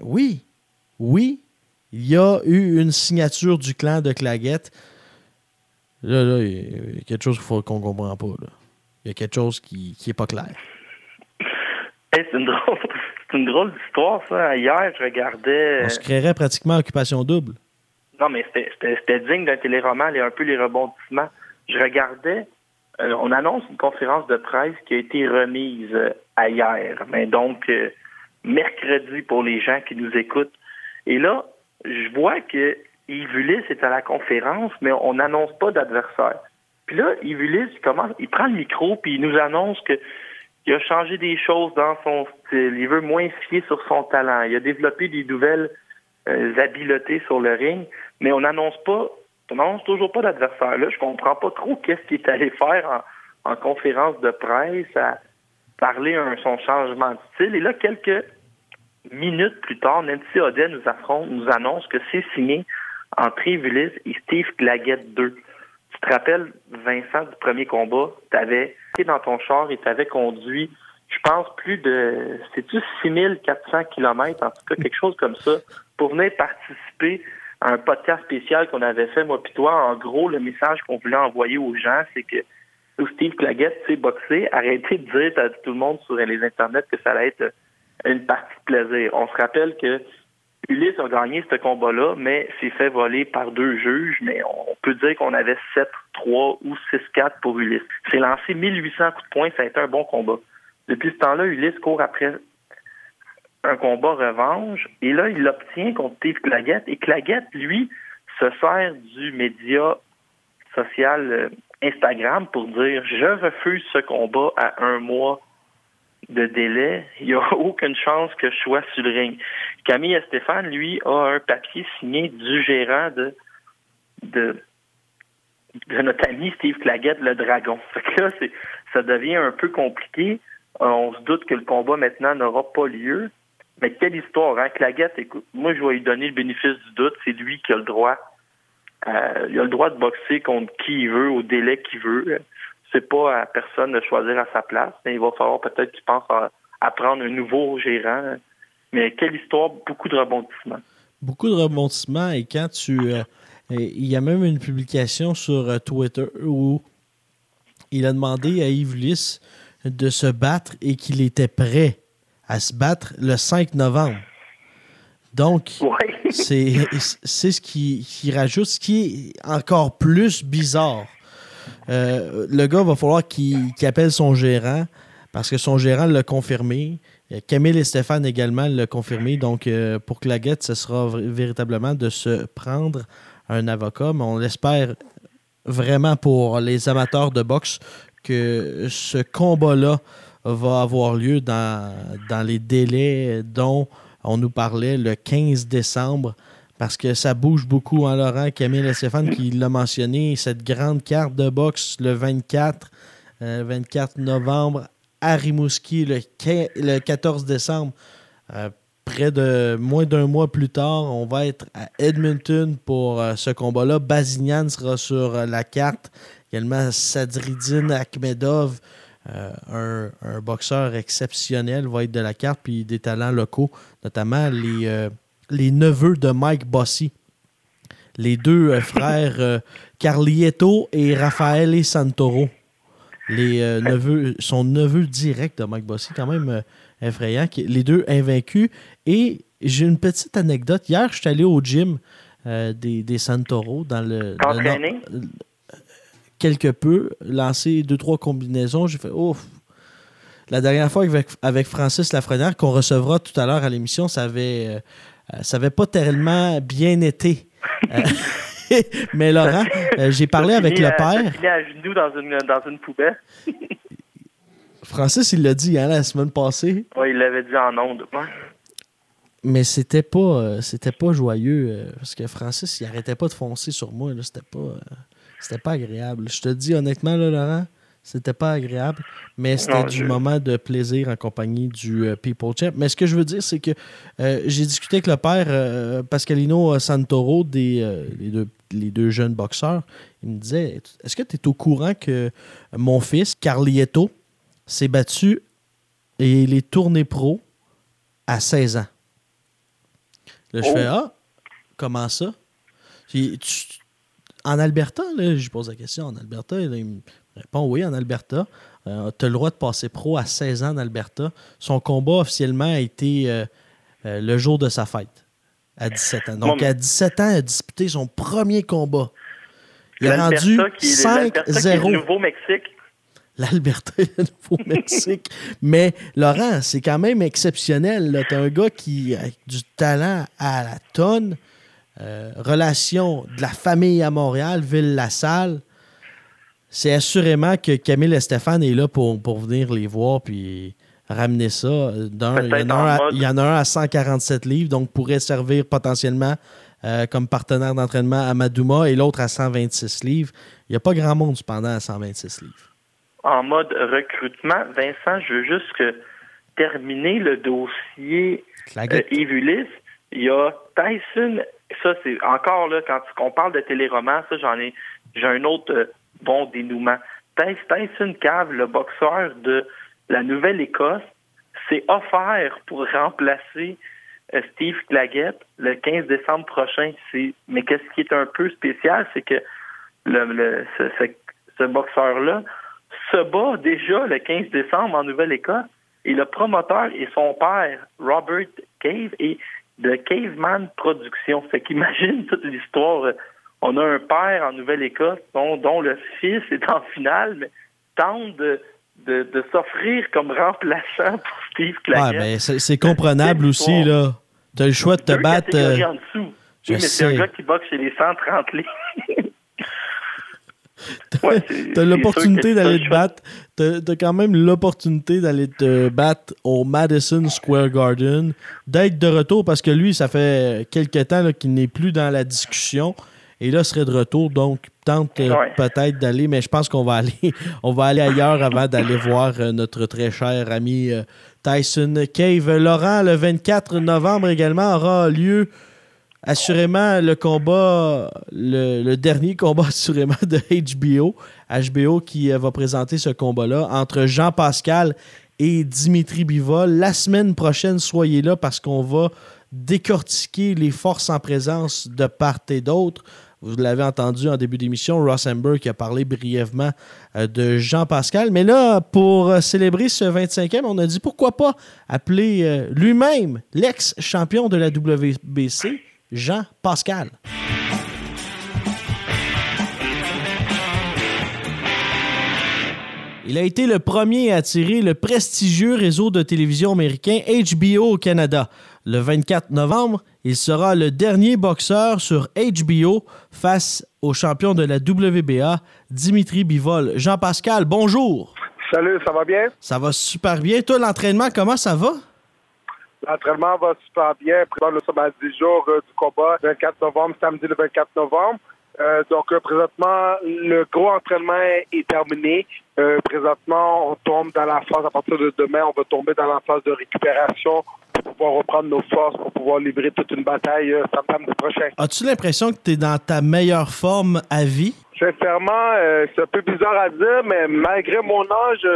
oui, oui, Il y a eu une signature du clan de Claguette. Là, là, il y a quelque chose qu'on ne comprend pas. Là. Il y a quelque chose qui n'est pas clair. c'est une <laughs> drôle, c'est une drôle d'histoire, ça. Hier, je regardais. On se créerait pratiquement occupation double. Non, mais c'était digne d'un téléroman, et un peu les rebondissements. Je regardais, euh, on annonce une conférence de presse qui a été remise euh, hier, mais donc euh, mercredi pour les gens qui nous écoutent. Et là, je vois que Yves Ulysse est à la conférence, mais on n'annonce pas d'adversaire. Puis là, Yves Ulysse, il, commence, il prend le micro, puis il nous annonce que il a changé des choses dans son style. Il veut moins fier sur son talent. Il a développé des nouvelles habiletés sur le ring mais on n'annonce pas, on n'annonce toujours pas d'adversaire. Là, je comprends pas trop qu'est-ce qu'il est allé faire en, conférence de presse, à parler un, son changement de style. Et là, quelques minutes plus tard, Nancy Audet nous, nous annonce que c'est signé entre Yves et Steve Claggett 2. Tu te rappelles, Vincent, du premier combat, tu avais été dans ton char et tu avais conduit, je pense, plus de, c'est-tu 6400 km, en tout cas, quelque chose comme ça, pour venir participer un podcast spécial qu'on avait fait, moi puis toi. En gros, le message qu'on voulait envoyer aux gens, c'est que Steve Claggett sait boxer. Arrêtez de dire à tout le monde sur les internets que ça allait être une partie de plaisir. On se rappelle que Ulysse a gagné ce combat-là, mais s'est fait voler par deux juges, mais on peut dire qu'on avait 7-3 ou 6-4 pour Ulysse. C'est lancé 1800 coups de poing, ça a été un bon combat. Depuis ce temps-là, Ulysse court après un combat revanche. Et là, il l'obtient contre Steve Claggett. Et Claggett, lui, se sert du média social euh, Instagram pour dire je refuse ce combat à un mois de délai. Il n'y a <laughs> aucune chance que je sois sur le ring. Camille Stéphane, lui, a un papier signé du gérant de, de, notre ami Steve Claggett, le dragon. Fait que là, ça devient un peu compliqué. Euh, on se doute que le combat maintenant n'aura pas lieu. Mais quelle histoire, hein? Claguette, écoute, moi, je vais lui donner le bénéfice du doute. C'est lui qui a le droit. Euh, il a le droit de boxer contre qui il veut, au délai qu'il veut. C'est pas à personne de choisir à sa place. Mais il va falloir peut-être qu'il pense à, prendre un nouveau gérant. Mais quelle histoire, beaucoup de rebondissements. Beaucoup de rebondissements. Et quand tu. Euh, il y a même une publication sur euh, Twitter où il a demandé à Yves Lys de se battre et qu'il était prêt à se battre le 5 novembre. Donc, <laughs> c'est ce qui, qui, rajoute, ce qui est encore plus bizarre. Euh, le gars va falloir qu'il appelle son gérant parce que son gérant l'a confirmé. Camille et Stéphane également l'ont confirmé. Donc, euh, pour Claguette, ce sera véritablement de se prendre un avocat. Mais on espère vraiment pour les amateurs de boxe que ce combat-là va avoir lieu dans, les délais dont on nous parlait le 15 décembre parce que ça bouge beaucoup en hein, Laurent, Camille et Stéphane qui l'a mentionné, cette grande carte de boxe le 24, 24 euh, novembre à Rimouski, le, le 14 décembre. Euh, près de moins d'un mois plus tard, on va être à Edmonton pour euh, ce combat-là. Bazignan sera sur la carte. Également Sadridine Akhmedov, euh, un, boxeur exceptionnel va être de la carte, puis des talents locaux, notamment les, euh, les neveux de Mike Bossy. Les deux euh, <laughs> frères Carlieto et Rafael Santoro. Les neveux, son neveu direct de Mike Bossy, quand même effrayant. Les deux invaincus. Et j'ai une petite anecdote. Hier, je suis allé au gym des, des Santoro dans le, quelque peu, lancé deux, trois combinaisons. J'ai fait, oh, la dernière fois avec, avec Francis Lafrenière, qu'on recevra tout à l'heure à l'émission, ça avait, euh, ça avait pas tellement bien été. Euh, <laughs> mais Laurent, euh, j'ai parlé avec le père. Il est à genoux dans une, dans une poubelle. <laughs> Francis, il l'a dit hein, la semaine passée. Oui, il l'avait dit en ondes. Mais c'était pas, c'était pas joyeux parce que Francis, il arrêtait pas de foncer sur moi. C'était pas. C'était pas agréable. Je te dis honnêtement, là, Laurent, c'était pas agréable, mais c'était du moment de plaisir en compagnie du euh, People Champ. Mais ce que je veux dire, c'est que euh, j'ai discuté avec le père euh, Pascalino Santoro, des, les, deux, les deux jeunes boxeurs. Il me disait Est-ce que tu es au courant que mon fils, Carlietto, s'est battu et il est tourné pro à 16 ans? Là, je fais oh! Ah Comment ça? Tu- tu- en Alberta, là, je pose la question, en Alberta, là, il me répond oui, en Alberta. tu as le droit de passer pro à 16 ans en Alberta. Son combat officiellement a été euh, euh, le jour de sa fête, à 17 ans. Donc, Bon, à 17 ans, il a disputé son premier combat. Il a L'Alberta rendu qui est- le 5-0. Nouveau-Mexique. L'Alberta et le Nouveau-Mexique. <laughs> Mais Laurent, c'est quand même exceptionnel. Tu as un gars qui a du talent à la tonne. Euh, relation de la famille à Montréal, Ville-la-Salle. C'est assurément que Camille et Stéphane est là pour, pour venir les voir puis ramener ça. D'un, il, y en a un à, mode- il y en a un à 147 livres, donc pourrait servir potentiellement euh, comme partenaire d'entraînement à Madouma et l'autre à 126 livres. Il n'y a pas grand monde cependant à 126 livres. en mode recrutement. Vincent, je veux juste que terminer le dossier euh, Ulysse. Il y a Tyson, ça c'est encore là, quand on parle de téléroman, ça j'en ai j'ai un autre euh, bon dénouement. Ty- Tyson Cave, le boxeur de la Nouvelle-Écosse, s'est offert pour remplacer euh, Steve Claggett le 15 décembre prochain. Mais qu'est-ce qui est un peu spécial, c'est que le, ce, ce- boxeur-là se bat déjà le 15 décembre en Nouvelle-Écosse et le promoteur est son père, Robert Cave, et de Caveman Productions. Fait qu'imagine <laughs> toute l'histoire. On a un père en Nouvelle-Écosse dont, dont le fils est en finale, mais tente de, de, de s'offrir comme remplaçant pour Steve Ouais, Claggett. mais c'est c'est comprenable aussi, là. T'as le choix de te battre. euh, en dessous. je Oui, mais c'est un gars qui boxe chez les 130 livres. <laughs> T'as l'opportunité d'aller te battre. T'as quand même l'opportunité d'aller te battre au Madison Square Garden, d'être de retour parce que lui, ça fait quelques temps qu'il n'est plus dans la discussion. Et là, serait de retour, donc tente Ouais. peut-être d'aller, mais je pense qu'on va aller, <laughs> on va aller ailleurs avant d'aller voir euh, notre très cher ami euh, Tyson Cave. Laurent, le 24 novembre également aura lieu assurément le combat, le, dernier combat <laughs> assurément de HBO. HBO qui euh, va présenter ce combat-là entre Jean Pascal et Dimitri Bivol. La semaine prochaine, soyez là parce qu'on va décortiquer les forces en présence de part et d'autre. Vous l'avez entendu en début d'émission, Ross Amber qui a parlé brièvement euh, de Jean Pascal. Mais là, pour euh, célébrer ce 25e, on a dit pourquoi pas appeler lui-même l'ex-champion de la WBC, Jean Pascal. Il a été le premier à attirer le prestigieux réseau de télévision américain HBO au Canada. Le 24 novembre, il sera le dernier boxeur sur HBO face au champion de la WBA, Dimitri Bivol. Jean-Pascal, bonjour. Salut, ça va bien? Ça va super bien. Toi, l'entraînement, comment ça va? L'entraînement va super bien. Nous sommes à 10 jours euh, du combat, 24 novembre, samedi le 24 novembre. Euh, donc, euh, présentement, le gros entraînement est terminé. Présentement, on tombe dans la phase, à partir de demain, on va tomber dans la phase de récupération pour pouvoir reprendre nos forces, pour pouvoir livrer toute une bataille samedi prochain. As-tu l'impression que tu es dans ta meilleure forme à vie? Sincèrement, c'est un peu bizarre à dire, mais malgré mon âge,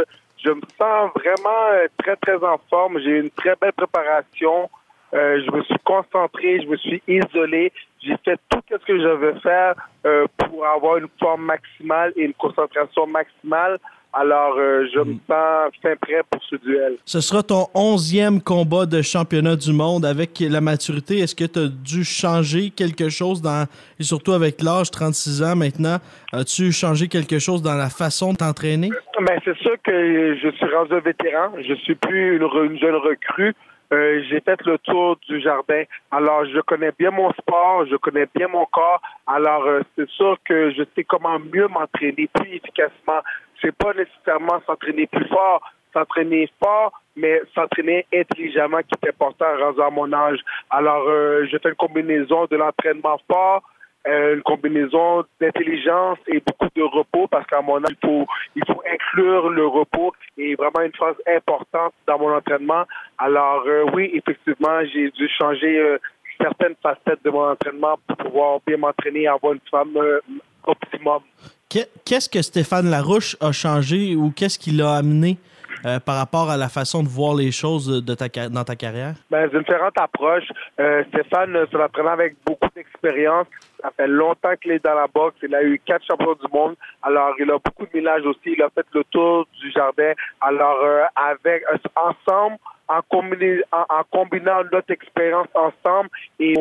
je, me sens vraiment euh, très, très en forme. J'ai eu une très belle préparation. Euh, je me suis concentré, je me suis isolé. J'ai fait tout ce que je devais faire euh, pour avoir une forme maximale et une concentration maximale. Alors, euh, je me sens fin prêt pour ce duel. Ce sera ton onzième combat de championnat du monde avec la maturité. Est-ce que tu as dû changer quelque chose dans, et surtout avec l'âge, 36 ans maintenant, as-tu changé quelque chose dans la façon de t'entraîner? Ben, c'est sûr que je suis rendu un vétéran. Je suis plus une jeune recrue. Euh, j'ai fait le tour du jardin. Alors, je connais bien mon sport, je connais bien mon corps. Alors, euh, c'est sûr que je sais comment mieux m'entraîner plus efficacement. C'est pas nécessairement s'entraîner plus fort, s'entraîner fort, mais s'entraîner intelligemment qui est important à mon âge. Alors, euh, je fais une combinaison de l'entraînement fort, une combinaison d'intelligence et beaucoup de repos parce qu'à mon âge, il faut, il faut inclure le repos et vraiment une phase importante dans mon entraînement. Alors euh, oui, effectivement, j'ai dû changer euh, certaines facettes de mon entraînement pour pouvoir bien m'entraîner et avoir une euh, optimum. Que- Qu'est-ce que Stéphane Larouche a changé ou qu'est-ce qui l'a amené euh, par rapport à la façon de voir les choses de ta, dans ta carrière? Ben, c'est une différente approche. Euh, Stéphane, c'est un entraîneur avec beaucoup d'expérience. Ça fait longtemps qu'il est dans la boxe. Il a eu quatre champions du monde. Alors, il a beaucoup de mélange aussi. Il a fait le tour du jardin. Alors, euh, avec ensemble, en, en, combinant notre expérience ensemble et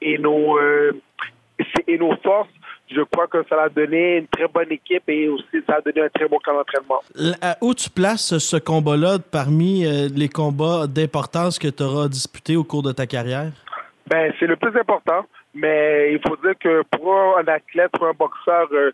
et nos, et nos forces, je crois que ça a donné une très bonne équipe et aussi ça a donné un très bon camp d'entraînement. Où tu places ce combat-là parmi euh, les combats d'importance que tu auras disputés au cours de ta carrière? Ben, c'est le plus important, mais il faut dire que pour un athlète, pour un boxeur, euh,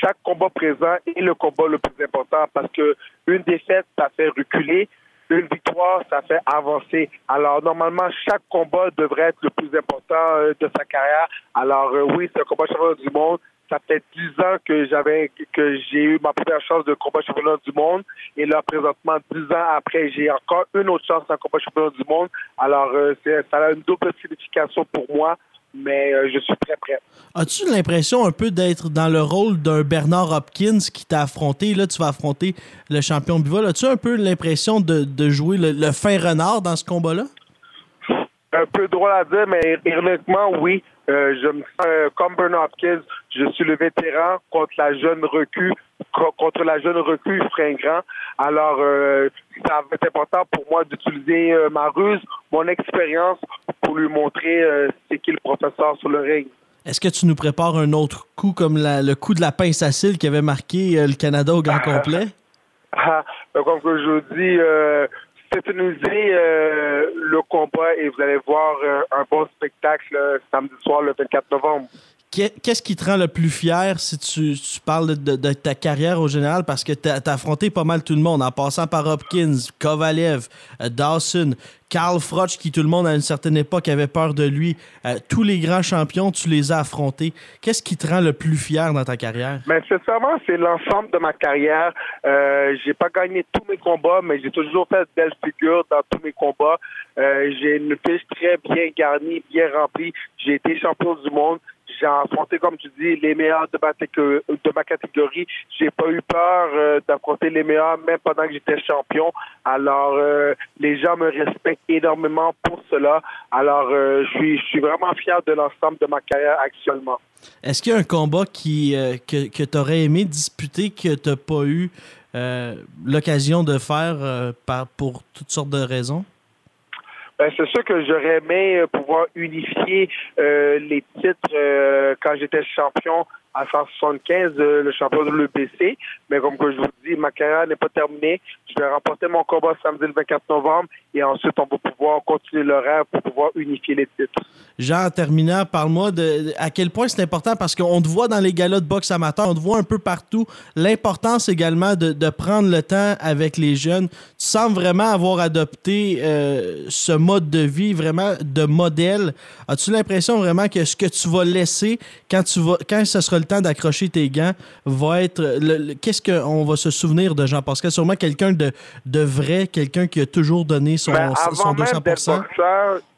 chaque combat présent est le combat le plus important parce que une défaite, ça fait reculer, une victoire, ça fait avancer. Alors, normalement, chaque combat devrait être le plus important euh, de sa carrière. Alors, euh, oui, c'est un combat championnat du monde. Ça fait dix ans que j'avais que j'ai eu ma première chance de combat championnat du monde. Et là, présentement, dix ans après, j'ai encore une autre chance d'un combat championnat du monde. Alors, euh, ça a une double signification pour moi mais euh, je suis très prêt. As-tu l'impression un peu d'être dans le rôle d'un Bernard Hopkins qui t'a affronté? Là, tu vas affronter le champion Bivol. As-tu un peu l'impression de, jouer le, fin renard dans ce combat-là? Un peu drôle à dire, mais ironiquement, oui. Euh, je me sens euh, comme Bernard Hopkins. Je suis le vétéran contre la jeune recrue, contre la jeune recrue fringant. Alors, ça va être important pour moi d'utiliser ma ruse, mon expérience pour lui montrer euh, c'est qui le professeur sur le ring. Est-ce que tu nous prépares un autre coup comme le coup de la pince à cils qui avait marqué euh, le Canada au grand <laughs> complet? Ah, comme je vous dis, euh, euh, le combat et vous allez voir un bon spectacle samedi soir le 24 novembre. Qu'est-ce qui te rend le plus fier si tu, parles de, ta carrière au général? Parce que tu as, affronté pas mal tout le monde, en passant par Hopkins, Kovalev, Dawson, Carl Froch, qui tout le monde à une certaine époque avait peur de lui. Euh, tous les grands champions, tu les as affrontés. Qu'est-ce qui te rend le plus fier dans ta carrière? Ben, sincèrement, c'est l'ensemble de ma carrière. Euh, j'ai pas gagné tous mes combats, mais j'ai toujours fait de belles figures dans tous mes combats. Euh, j'ai une fiche très bien garnie, bien remplie. J'ai été champion du monde j'ai affronté, comme tu dis, les meilleurs de ma, de ma catégorie. J'ai pas eu peur euh, d'affronter les meilleurs, même pendant que j'étais champion. Alors, euh, les gens me respectent énormément pour cela. Alors, euh, je suis, vraiment fier de l'ensemble de ma carrière actuellement. Est-ce qu'il y a un combat qui, que, que tu aurais aimé disputer que tu n'as pas eu l'occasion de faire par, pour toutes sortes de raisons? Ben, c'est sûr que j'aurais aimé euh, pouvoir unifier euh, les titres euh, quand j'étais champion à 175, le champion de l'EPC. Mais comme que je vous dis, ma carrière n'est pas terminée. Je vais remporter mon combat samedi le 24 novembre et ensuite on va pouvoir continuer rêve pour pouvoir unifier les titres. Jean, en terminant, parle-moi de à quel point c'est important parce qu'on te voit dans les galas de boxe amateur, on te voit un peu partout. L'importance également de, de, prendre le temps avec les jeunes. Tu sembles vraiment avoir adopté euh, ce mode de vie, vraiment de modèle. As-tu l'impression vraiment que ce que tu vas laisser quand tu vas quand ce sera le temps d'accrocher tes gants va être qu'est-ce qu'on va se souvenir de Jean-Pascal? Sûrement quelqu'un de, de vrai, quelqu'un qui a toujours donné son, ben, son 200 même boxeur,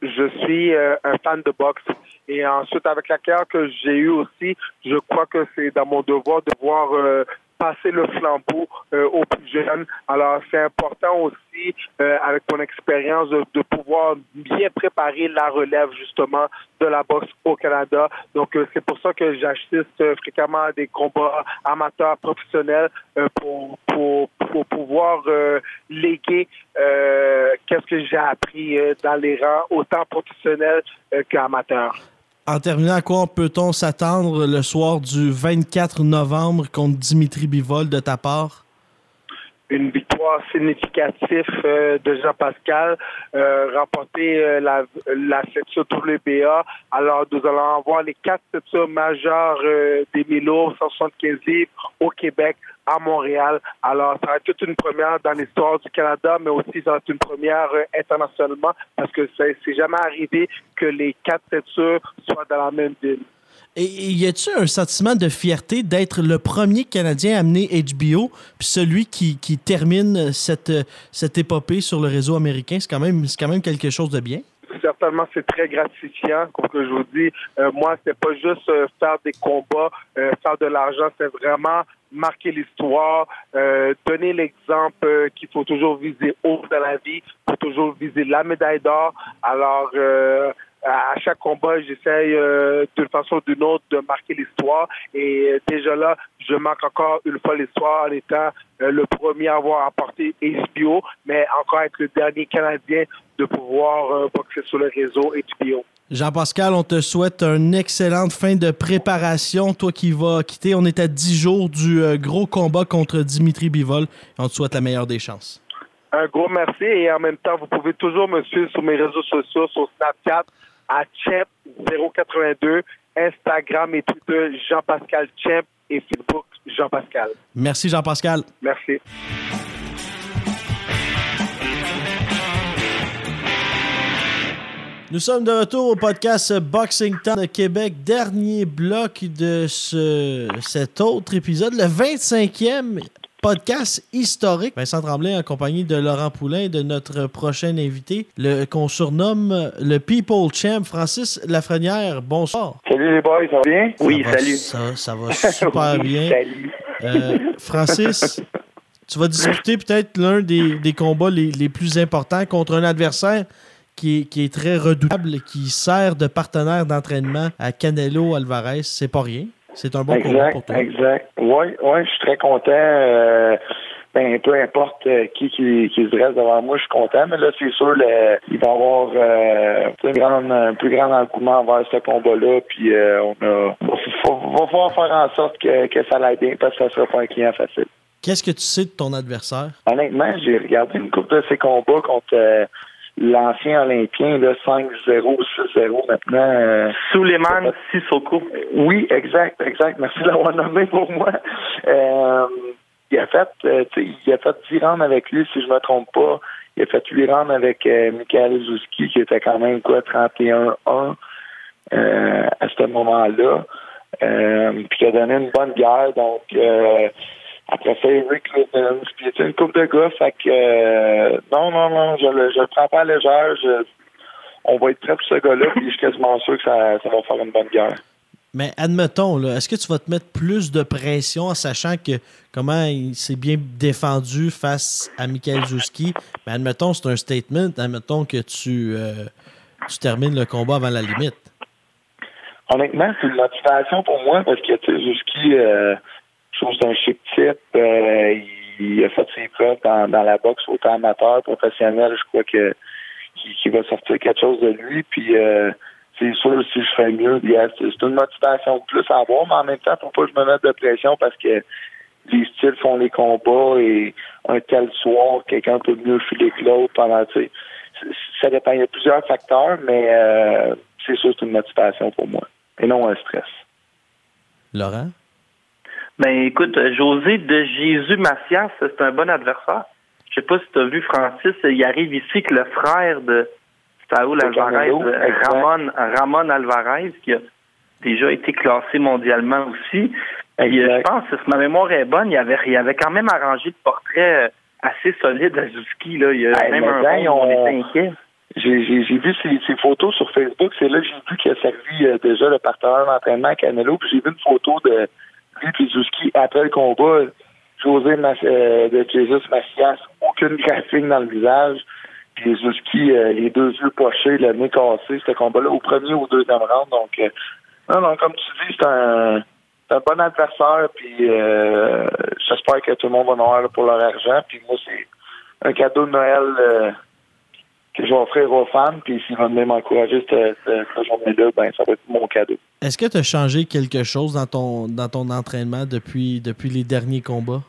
je suis euh, un fan de boxe. Et ensuite, avec la carrière que j'ai eue aussi, je crois que c'est dans mon devoir de voir euh, passer le flambeau euh, aux plus jeunes. Alors, c'est important aussi, euh, avec mon expérience, de, pouvoir bien préparer la relève, justement, de la boxe au Canada. Donc, euh, c'est pour ça que j'assiste fréquemment à des combats amateurs professionnels pour, pour, pour pouvoir léguer qu'est-ce que j'ai appris dans les rangs, autant professionnels qu'amateurs. En terminant, à quoi peut-on s'attendre le soir du 24 novembre contre Dimitri Bivol de ta part? Une victoire significative euh, de Jean-Pascal, euh, remporter euh, la, la ceinture WBA. Alors, nous allons avoir les quatre ceintures majeures des Milo 175 livres au Québec à Montréal. Alors, ça va être toute une première dans l'histoire du Canada, mais aussi ça va être une première internationalement parce que c'est jamais arrivé que les quatre ceintures soient dans la même ville. Et y a-t-il un sentiment de fierté d'être le premier Canadien à amener HBO, puis celui qui, qui termine cette, cette épopée sur le réseau américain? C'est quand, même, quand même quelque chose de bien. certainement, c'est très gratifiant. Comme que je vous dis, euh, moi, c'est pas juste euh, faire des combats, euh, faire de l'argent, c'est vraiment marquer l'histoire, euh, donner l'exemple qu'il faut toujours viser haut dans la vie, il faut toujours viser la médaille d'or. Alors, à chaque combat, j'essaye euh, d'une façon ou d'une autre de marquer l'histoire. Et euh, déjà là, je marque encore une fois l'histoire en étant euh, le premier à avoir apporté HBO, mais encore être le dernier Canadien de pouvoir euh, boxer sur le réseau HBO. Jean-Pascal, on te souhaite une excellente fin de préparation. Toi qui vas quitter, on est à 10 jours du gros combat contre Dimitri Bivol. On te souhaite la meilleure des chances. Un gros merci et en même temps, vous pouvez toujours me suivre sur mes réseaux sociaux, sur Snapchat à Champ082, Instagram et Twitter Jean-Pascal Champ et Facebook Jean-Pascal. Merci Jean-Pascal. Merci. Nous sommes de retour au podcast Boxing Town de Québec. Dernier bloc de ce, cet autre épisode, le 25e podcast historique. Vincent Tremblay en compagnie de Laurent Poulain et de notre prochain invité, le qu'on surnomme le People Champ, Francis Lafrenière. Bonsoir. Salut les boys, ça va bien? Oui, Ça va- salut. Ça, ça va <laughs> super Oui, bien. Salut. Euh, Francis, tu vas disputer peut-être l'un des, des combats les, les plus importants contre un adversaire qui est, qui est très redoutable, qui sert de partenaire d'entraînement à Canelo Alvarez. C'est pas rien. C'est un bon combat pour exact, toi. exact. Oui, ouais, je suis très content. euh, ben, peu importe euh, qui, qui, qui se dresse devant moi, je suis content. Mais là, c'est sûr, il va y avoir euh, un, grand, un plus grand engouement vers ce combat-là. Puis, euh, on a, va, va, falloir faire en sorte que, que ça aille bien parce que ça sera pas un client facile. Qu'est-ce que tu sais de ton adversaire? Honnêtement, j'ai regardé une couple de ses combats contre l'ancien Olympien, là, 5-0, 6-0 maintenant. euh, Suleiman Sissoko. Oui, exact, exact. Merci de l'avoir nommé pour moi. Euh, il a fait, euh, il a fait 10 rounds avec lui, si je me trompe pas. Il a fait 8 rounds avec euh, Michael Zouski, qui était quand même quoi, 31-1 euh, à ce moment-là. Euh, puis qui a donné une bonne guerre. Donc euh, après ça, Eric Levens, puis il y a une coupe de gars, fait que euh, non, non, non, je le, je le prends pas à légère. Je, on va être prêt pour ce gars-là, puis je suis quasiment sûr que ça, ça va faire une bonne guerre. Mais admettons, là, est-ce que tu vas te mettre plus de pression en sachant que comment il s'est bien défendu face à Michael Zouski? Mais admettons, c'est un statement. Admettons que tu, euh, tu termines le combat avant la limite. Honnêtement, c'est une motivation pour moi parce que Zuski, euh, je trouve que c'est un chic type. euh, il a fait ses preuves dans, la boxe autant amateur, professionnel. Je crois que qu'il va sortir quelque chose de lui. Puis euh, c'est sûr si je fais mieux, c'est une motivation de plus à avoir, mais en même temps, faut pas que je me mette de pression parce que les styles font les combats et un tel soir, quelqu'un peut mieux filer que l'autre pendant tu sais. Ça dépend. Il y a plusieurs facteurs, mais euh, c'est sûr c'est une motivation pour moi. Et non un stress. Laurent? Ben écoute, José de Jésus Macias, c'est un bon adversaire. Je sais pas si tu as vu Francis, il arrive ici que le frère de Saúl De Alvarez, euh. Ramon, Ramon Alvarez, qui a déjà été classé mondialement aussi. Euh, je pense, si ma mémoire est bonne, il avait, il avait quand même arrangé le portrait euh, assez solide à Zuski. Là. Il y a Hey, même un ben, on on- était inquiet. J'ai vu ses, ses photos sur Facebook. C'est là que j'ai vu qu'il a servi euh, déjà le partenaire d'entraînement à Canelo. Puis j'ai vu une photo de lui et Zuski après le combat. José Mas- euh, de Jesus Macias, aucune graphique dans le visage. Puis Zuski, euh, les deux yeux pochés, le nez cassé, ce combat-là, au premier ou au deuxième round. Donc, euh, non, non, comme tu dis, c'est un, un bon adversaire. Puis euh, j'espère que tout le monde va en avoir pour leur argent. Puis moi, c'est un cadeau de Noël. Que je vais offrir aux fans, puis s'ils vont venir m'encourager cette, journée-là, ben ça va être mon cadeau. Est-ce que tu as changé quelque chose dans ton, dans ton entraînement depuis, depuis les derniers combats?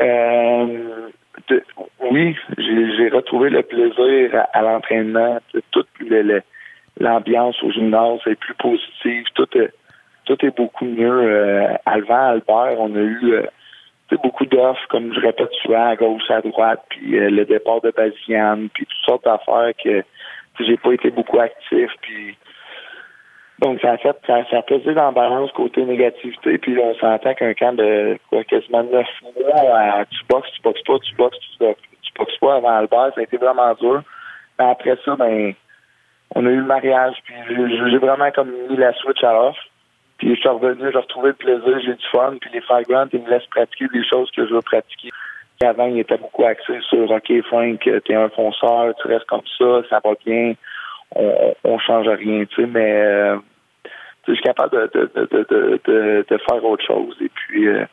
Euh, de- oui, j'ai retrouvé le plaisir à, à l'entraînement, toute l'ambiance au gymnase est plus positive, tout est, tout est beaucoup mieux. Euh, Alvan, Albert, on a eu euh, beaucoup d'offres, comme je répète souvent, à gauche, à droite, puis euh, le départ de Baziane, puis toutes sortes d'affaires que j'ai pas été beaucoup actif, puis donc ça a fait ça, ça a pesé dans la balance côté négativité, puis on s'entend qu'un camp de quoi, quasiment neuf mois tu boxes, tu boxes pas, tu boxes, tu boxes, tu boxes pas avant Albert, ça a été vraiment dur. Mais après ça, ben, on a eu le mariage, puis j'ai vraiment comme mis la switch à off. Puis je suis revenu, j'ai retrouvé le plaisir, j'ai du fun, puis les Fairgrounds, ils me laissent pratiquer des choses que je veux pratiquer. Avant, il était beaucoup axé sur OK, Frank, t'es un fonceur, tu restes comme ça, ça va bien, on, on change rien, tu sais, mais euh, je suis capable de, de, de, de, faire autre chose. Et puis euh,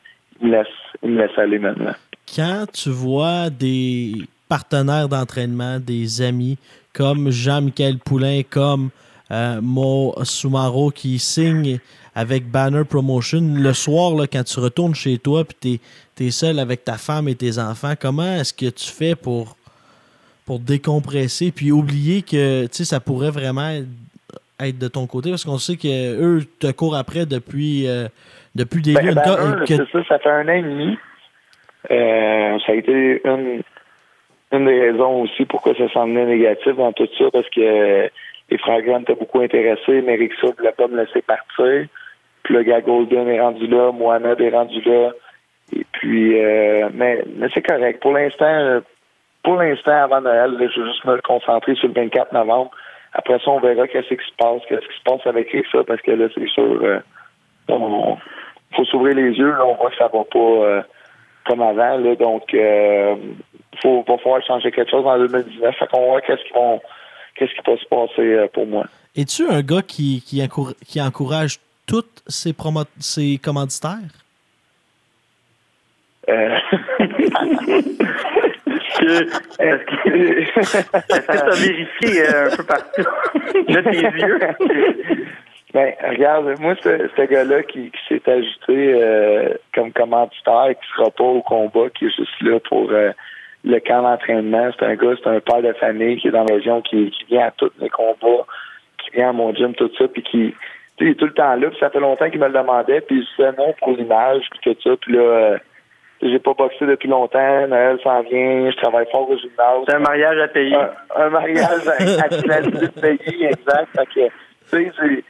il me laisse il me laisse aller maintenant. Quand tu vois des partenaires d'entraînement, des amis comme Jean-Michel Poulain, comme euh, Mo Sumaro qui signe avec Banner Promotion, le soir, là, quand tu retournes chez toi puis tu es, seul avec ta femme et tes enfants, comment est-ce que tu fais pour, pour décompresser puis oublier que ça pourrait vraiment être de ton côté? Parce qu'on sait qu'eux te courent après depuis, euh, depuis des Ben. Banner, que- ça fait un an et demi. Euh, ça a été une, une des raisons aussi pourquoi ça semblait négatif dans tout ça, parce que les frères Grant étaient beaucoup intéressés, mais Rick ne voulait pas me laisser partir. Puis le gars Golden est rendu là, Mohamed est rendu là. Et puis, euh, mais, mais c'est correct. Pour l'instant, euh, pour l'instant, avant Noël, je vais juste me concentrer sur le 24 novembre. Après ça, on verra qu'est-ce qui se passe, qu'est-ce qui se passe avec ça, parce que là, c'est sûr, euh, faut s'ouvrir les yeux. Là, on voit que ça va pas euh, comme avant. Là, donc, euh, faut, va falloir changer quelque chose en 2019. Fait qu'on va voir qu'est-ce qui vont, qu'est-ce qui peut se passer euh, pour moi? Es-tu un gars qui, qui, encour- qui encourage tous ses, promo- ses commanditaires? Euh, <laughs> Est-ce que tu as vérifié euh, un peu partout? <laughs> De tes yeux? Ben, regarde, moi, ce, ce gars-là qui, qui s'est ajouté euh, comme commanditaire, qui sera pas au combat, qui est juste là pour euh, le camp d'entraînement, c'est un gars, c'est un père de famille qui est dans la région, qui, qui vient à tous les combats, qui vient à mon gym, tout ça, puis qui il est tout le temps là, puis ça fait longtemps qu'il me le demandait, puis je disais non pour l'image, puis tout ça, puis là, euh, j'ai pas boxé depuis longtemps, Noël s'en vient, je travaille fort au gymnase. C'est un mariage à payer. Un, un mariage à, à pays, <laughs> exact. Fait que, tu sais,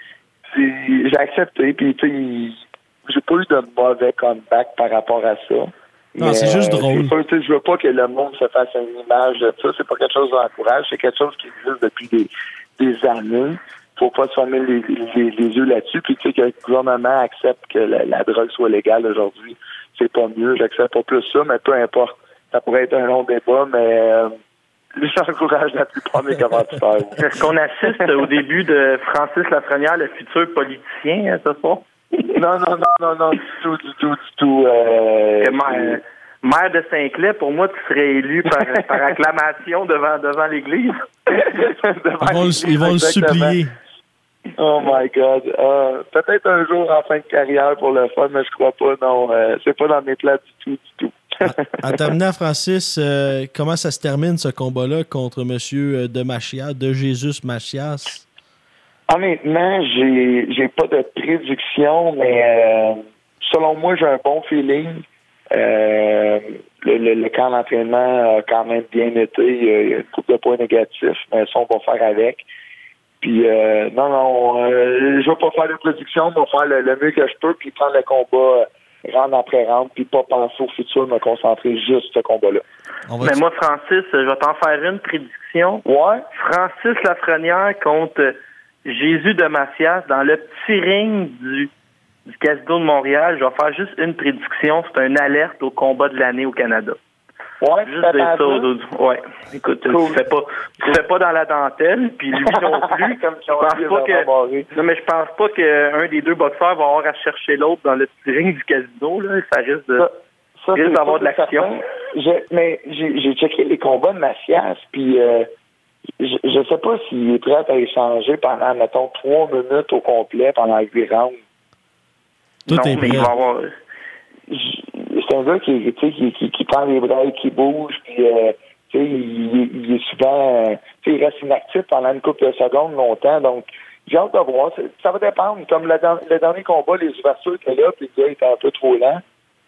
j'ai accepté, puis tu sais, j'ai pas eu de mauvais comeback par rapport à ça. Non, c'est juste euh, drôle. sûr, Je veux pas que le monde se fasse une image de ça. C'est pas quelque chose d'encourage. C'est quelque chose qui existe depuis des, des années. Faut pas se fermer les, les, les yeux là-dessus. Puis tu sais que le gouvernement accepte que la, la drogue soit légale aujourd'hui. C'est pas mieux. J'accepte pas plus ça, mais peu importe. Ça pourrait être un long débat, mais euh, <laughs> j'encourage la plupart de mes commanditaires. <laughs> Est-ce qu'on assiste au début de Francis Lafrenière, le futur politicien, hein, ce soir? Non, non, non, non, non, du tout, du tout, du tout. Euh, maire, maire de Saint-Clair, pour moi, tu serais élu par, <laughs> par acclamation devant, devant l'Église. <laughs> devant Ils vont, le- l'église, ils vont le exactement. supplier. Oh my God. Euh, Peut-être un jour en fin de carrière pour le fun, mais je crois pas. Non, euh, c'est pas dans mes plans du tout, du tout. En terminant, Francis, euh, comment ça se termine ce combat-là contre M. de Machias, de Jésus Machias? Honnêtement, j'ai j'ai pas de prédiction, mais euh, selon moi, j'ai un bon feeling. Euh, le, le, le camp d'entraînement a quand même bien été. Il y a une couple de points négatifs, mais ça, on va faire avec. Puis euh, non, non, euh, je vais pas faire de prédiction, je vais faire le, le mieux que je peux, puis prendre le combat euh, round après round, puis pas penser au futur, me concentrer juste sur ce combat-là. Mais moi, Francis, je vais t'en faire une prédiction. Ouais? Francis Lafrenière contre Jésus de Macias dans le petit ring du, du Casino de Montréal. Je vais faire juste une prédiction. C'est une alerte au combat de l'année au Canada. Ouais, Juste dire ça aux. Ouais. Écoute, Cool. tu fais pas, tu fais pas dans la dentelle, puis lui non <laughs> plus. Comme je pense pas que, non, mais je pense pas qu'un des deux boxeurs va avoir à chercher l'autre dans le petit ring du casino, là. Ça risque de, Ça, ça, risque d'avoir de l'action. Mais j'ai checké les combats de Macias, puis euh, je, je sais pas s'il est prêt à échanger pendant, mettons, trois minutes au complet pendant huit rounds. Tout non, est mais il va avoir, C'est un gars qui, tu sais, qui, qui, qui prend les bras, qui bouge, puis euh, tu sais, il, il est souvent, tu sais, il reste inactif pendant une couple de secondes longtemps, donc j'ai hâte de voir. Ça va dépendre. Comme le, dernier combat, les ouvertures étaient là, puis le gars était un peu trop lent.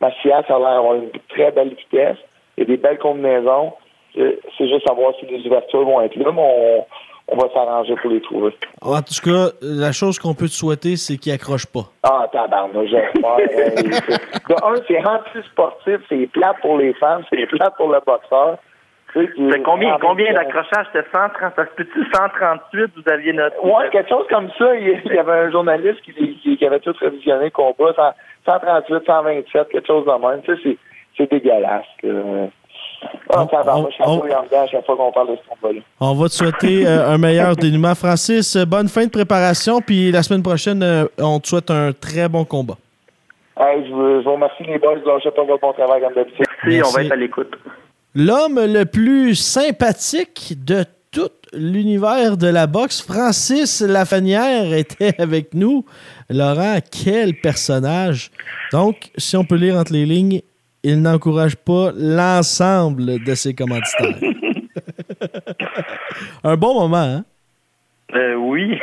Macias a l'air d'avoir une très belle vitesse. Il y a des belles combinaisons. C'est juste savoir si les ouvertures vont être là, mais on, on va s'arranger pour les trouver. En tout cas, la chose qu'on peut te souhaiter, c'est qu'il accroche pas. Ah, tabarnouche, j'espère. <laughs> De un, c'est anti-sportif, c'est plate pour les femmes, c'est plate pour le boxeur. C'est combien, combien d'accrochages? C'était 130, ça se 138, vous aviez noté? Ouais, quelque chose comme ça. Il y avait un journaliste qui, qui, avait tout révisionné le combat. 138, 127, quelque chose de même. Tu sais, c'est dégueulasse. Ah, on, va te souhaiter euh, un meilleur <laughs> dénouement. Francis, bonne fin de préparation. Puis la semaine prochaine, euh, on te souhaite un très bon combat. je, vous, remercie les boys. Je pas votre bon travail comme d'habitude. Merci, on va être à l'écoute. L'homme le plus sympathique de tout l'univers de la boxe, Francis Lafanière, était avec nous. Laurent, quel personnage. Donc, si on peut lire entre les lignes, il n'encourage pas l'ensemble de ses commanditaires. <laughs> Un bon moment, hein? Euh, oui.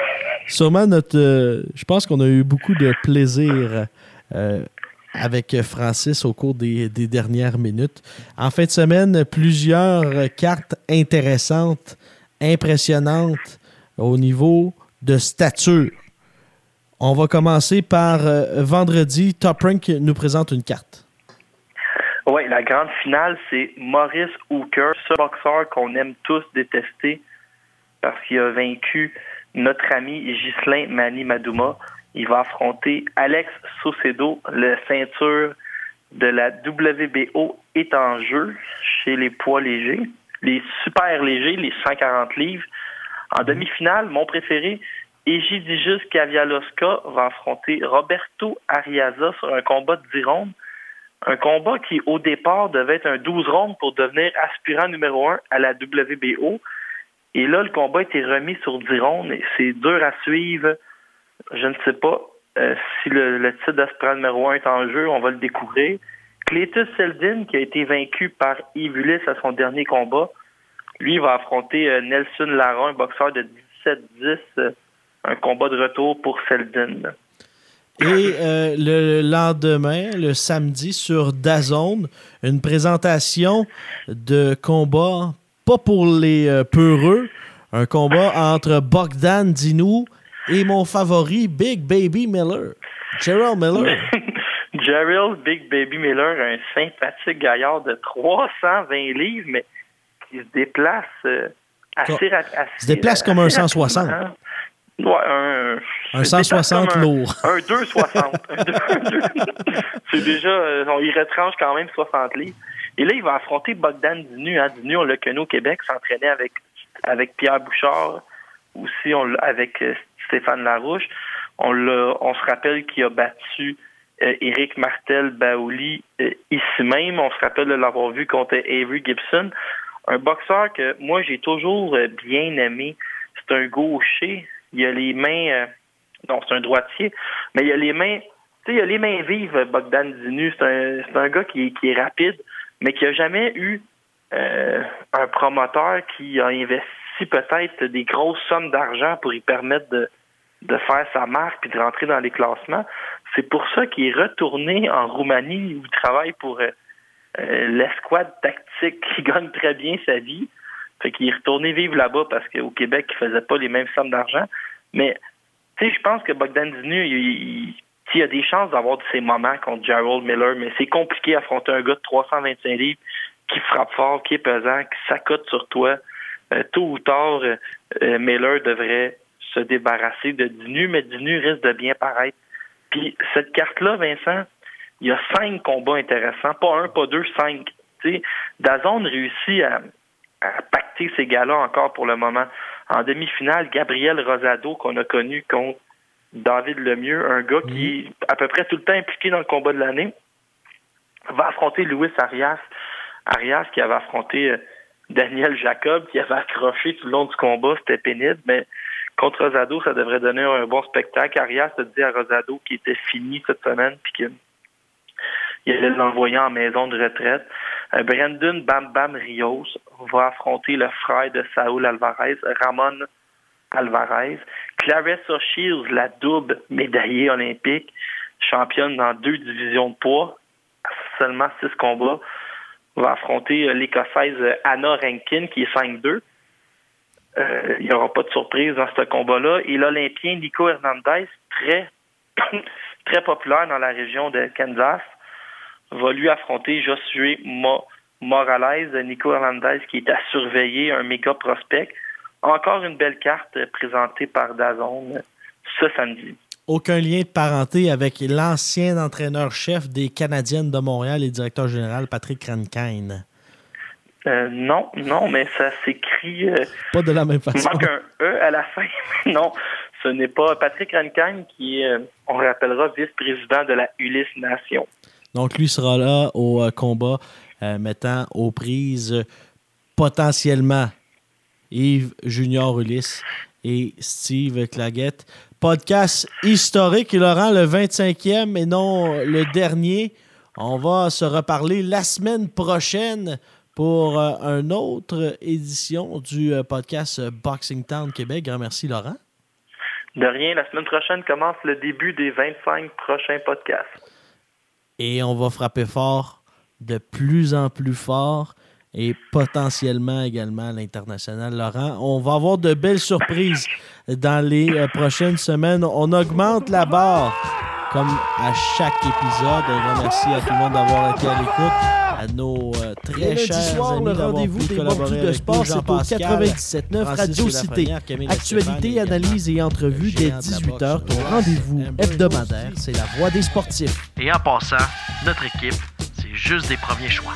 Sûrement notre. Euh, je pense qu'on a eu beaucoup de plaisir euh, avec Francis au cours des, des, dernières minutes. En fin de semaine, plusieurs cartes intéressantes, impressionnantes au niveau de stature. On va commencer par vendredi. Top Rank nous présente une carte. Oui, la grande finale, c'est Maurice Hooker, ce boxeur qu'on aime tous détester parce qu'il a vaincu notre ami Ghislain Mani Madouma. Il va affronter Alex Saucedo, le ceinture de la WBO est en jeu chez les poids légers, les super légers, les 140 livres. En demi-finale, mon préféré, Egidijus Kavialoska va affronter Roberto Ariaza sur un combat de 10 rondes. Un combat qui, au départ, devait être un 12 rondes pour devenir aspirant numéro 1 à la WBO. Et là, le combat a été remis sur 10 rondes. C'est dur à suivre. Je ne sais pas euh, si le, titre d'aspirant numéro 1 est en jeu. On va le découvrir. Cletus Seldin, qui a été vaincu par Yves à son dernier combat, lui va affronter euh, Nelson Laron, un boxeur de 17-10, euh, un combat de retour pour Seldin. Et euh, le lendemain, le samedi, sur Dazone, une présentation de combat, pas pour les euh, peureux, un combat entre Bogdan Dinou et mon favori, Big Baby Miller, Gerald Miller. <laughs> Gerald Big Baby Miller, un sympathique gaillard de 320 livres, mais qui se déplace euh, assez, rapidement. Il se déplace comme un <laughs> 160. Ouais, un, un 160 lourd. <laughs> Un 260. <laughs> c'est déjà, euh, il retranche quand même 60 livres. Et là, il va affronter Bogdan Dinu. Hein. Dinu, on l'a connu au Québec, s'entraînait avec, avec Pierre Bouchard, aussi on avec euh, Stéphane Larouche. On, on se rappelle qu'il a battu euh, Éric Martel Baouli euh, ici même. On se rappelle de l'avoir vu contre Avery Gibson. Un boxeur que moi, j'ai toujours bien aimé. C'est un gaucher il a les mains. Euh, non, c'est un droitier, mais il a les mains. Tu sais, il a les mains vives, Bogdan Dinu. C'est un, un gars qui, qui, est rapide, mais qui a jamais eu euh, un promoteur qui a investi peut-être des grosses sommes d'argent pour lui permettre de, de faire sa marque puis de rentrer dans les classements. C'est pour ça qu'il est retourné en Roumanie où il travaille pour euh, l'escouade tactique qui <laughs> gagne très bien sa vie. Fait qu'il est retourné vivre là-bas parce qu'au Québec, il faisait pas les mêmes sommes d'argent. Mais, tu sais, je pense que Bogdan Dinu, il, a des chances d'avoir de ces moments contre Gerald Miller, mais c'est compliqué d'affronter un gars de 325 livres qui frappe fort, qui est pesant, qui s'accote sur toi. Euh, tôt ou tard, euh, euh, Miller devrait se débarrasser de Dinu, mais Dinu risque de bien paraître. Puis cette carte-là, Vincent, il y a cinq combats intéressants, pas un, pas deux, cinq. Tu sais, Dazon réussit à, à pacter ces gars-là encore pour le moment. En demi-finale, Gabriel Rosado, qu'on a connu contre David Lemieux, un gars qui est à peu près tout le temps impliqué dans le combat de l'année, va affronter Luis Arias. Arias qui avait affronté euh, Daniel Jacob, qui avait accroché tout le long du combat, c'était pénible, mais contre Rosado, ça devrait donner un bon spectacle. Arias a dit à Rosado qu'il était fini cette semaine, puis qu'il allait l'envoyer en maison de retraite. Euh, Brandon Bam Bam Rios va affronter le frère de Saúl Alvarez, Ramon Alvarez. Clarissa Shields, la double médaillée olympique, championne dans deux divisions de poids, seulement six combats, va affronter euh, l'Écossaise Anna Rankin, qui est 5-2. Euh, il n'y aura pas de surprise dans ce combat-là. Et l'Olympien Nico Hernandez, très, <coughs> très populaire dans la région de Kansas, va lui affronter Josué Morales, Nico Hernandez qui est à surveiller, un méga prospect. Encore une belle carte présentée par Dazone ce samedi. Aucun lien de parenté avec l'ancien entraîneur-chef des Canadiennes de Montréal et directeur général Patrick Rankine. Euh, non, non, mais ça s'écrit. Euh, pas de la même façon. Il manque un E à la fin. <laughs> non, ce n'est pas Patrick Rankine qui est, euh, on rappellera, vice-président de la Ulysse Nation. Donc, lui sera là au combat, mettant aux prises potentiellement Yves Junior Ulysse et Steve Claguette. Podcast historique, aura le 25e et non le dernier. On va se reparler la semaine prochaine pour euh, une autre édition du euh, podcast Boxing Town Québec. Grand merci, Laurent. De rien. La semaine prochaine commence le début des 25 prochains podcasts. Et on va frapper fort, de plus en plus fort et potentiellement également à l'international. Laurent, on va avoir de belles surprises dans les euh, prochaines semaines. On augmente la barre comme à chaque épisode. Merci à tout le monde d'avoir été à l'écoute. À nos euh, très chers soir, amis le rendez-vous des mordus de sport, c'est au 97.9 Radio Cité. Actualité, analyse et entrevue dès 18h. Ton rendez-vous hebdomadaire, c'est la voix des sportifs. Et en passant, notre équipe, c'est juste des premiers choix.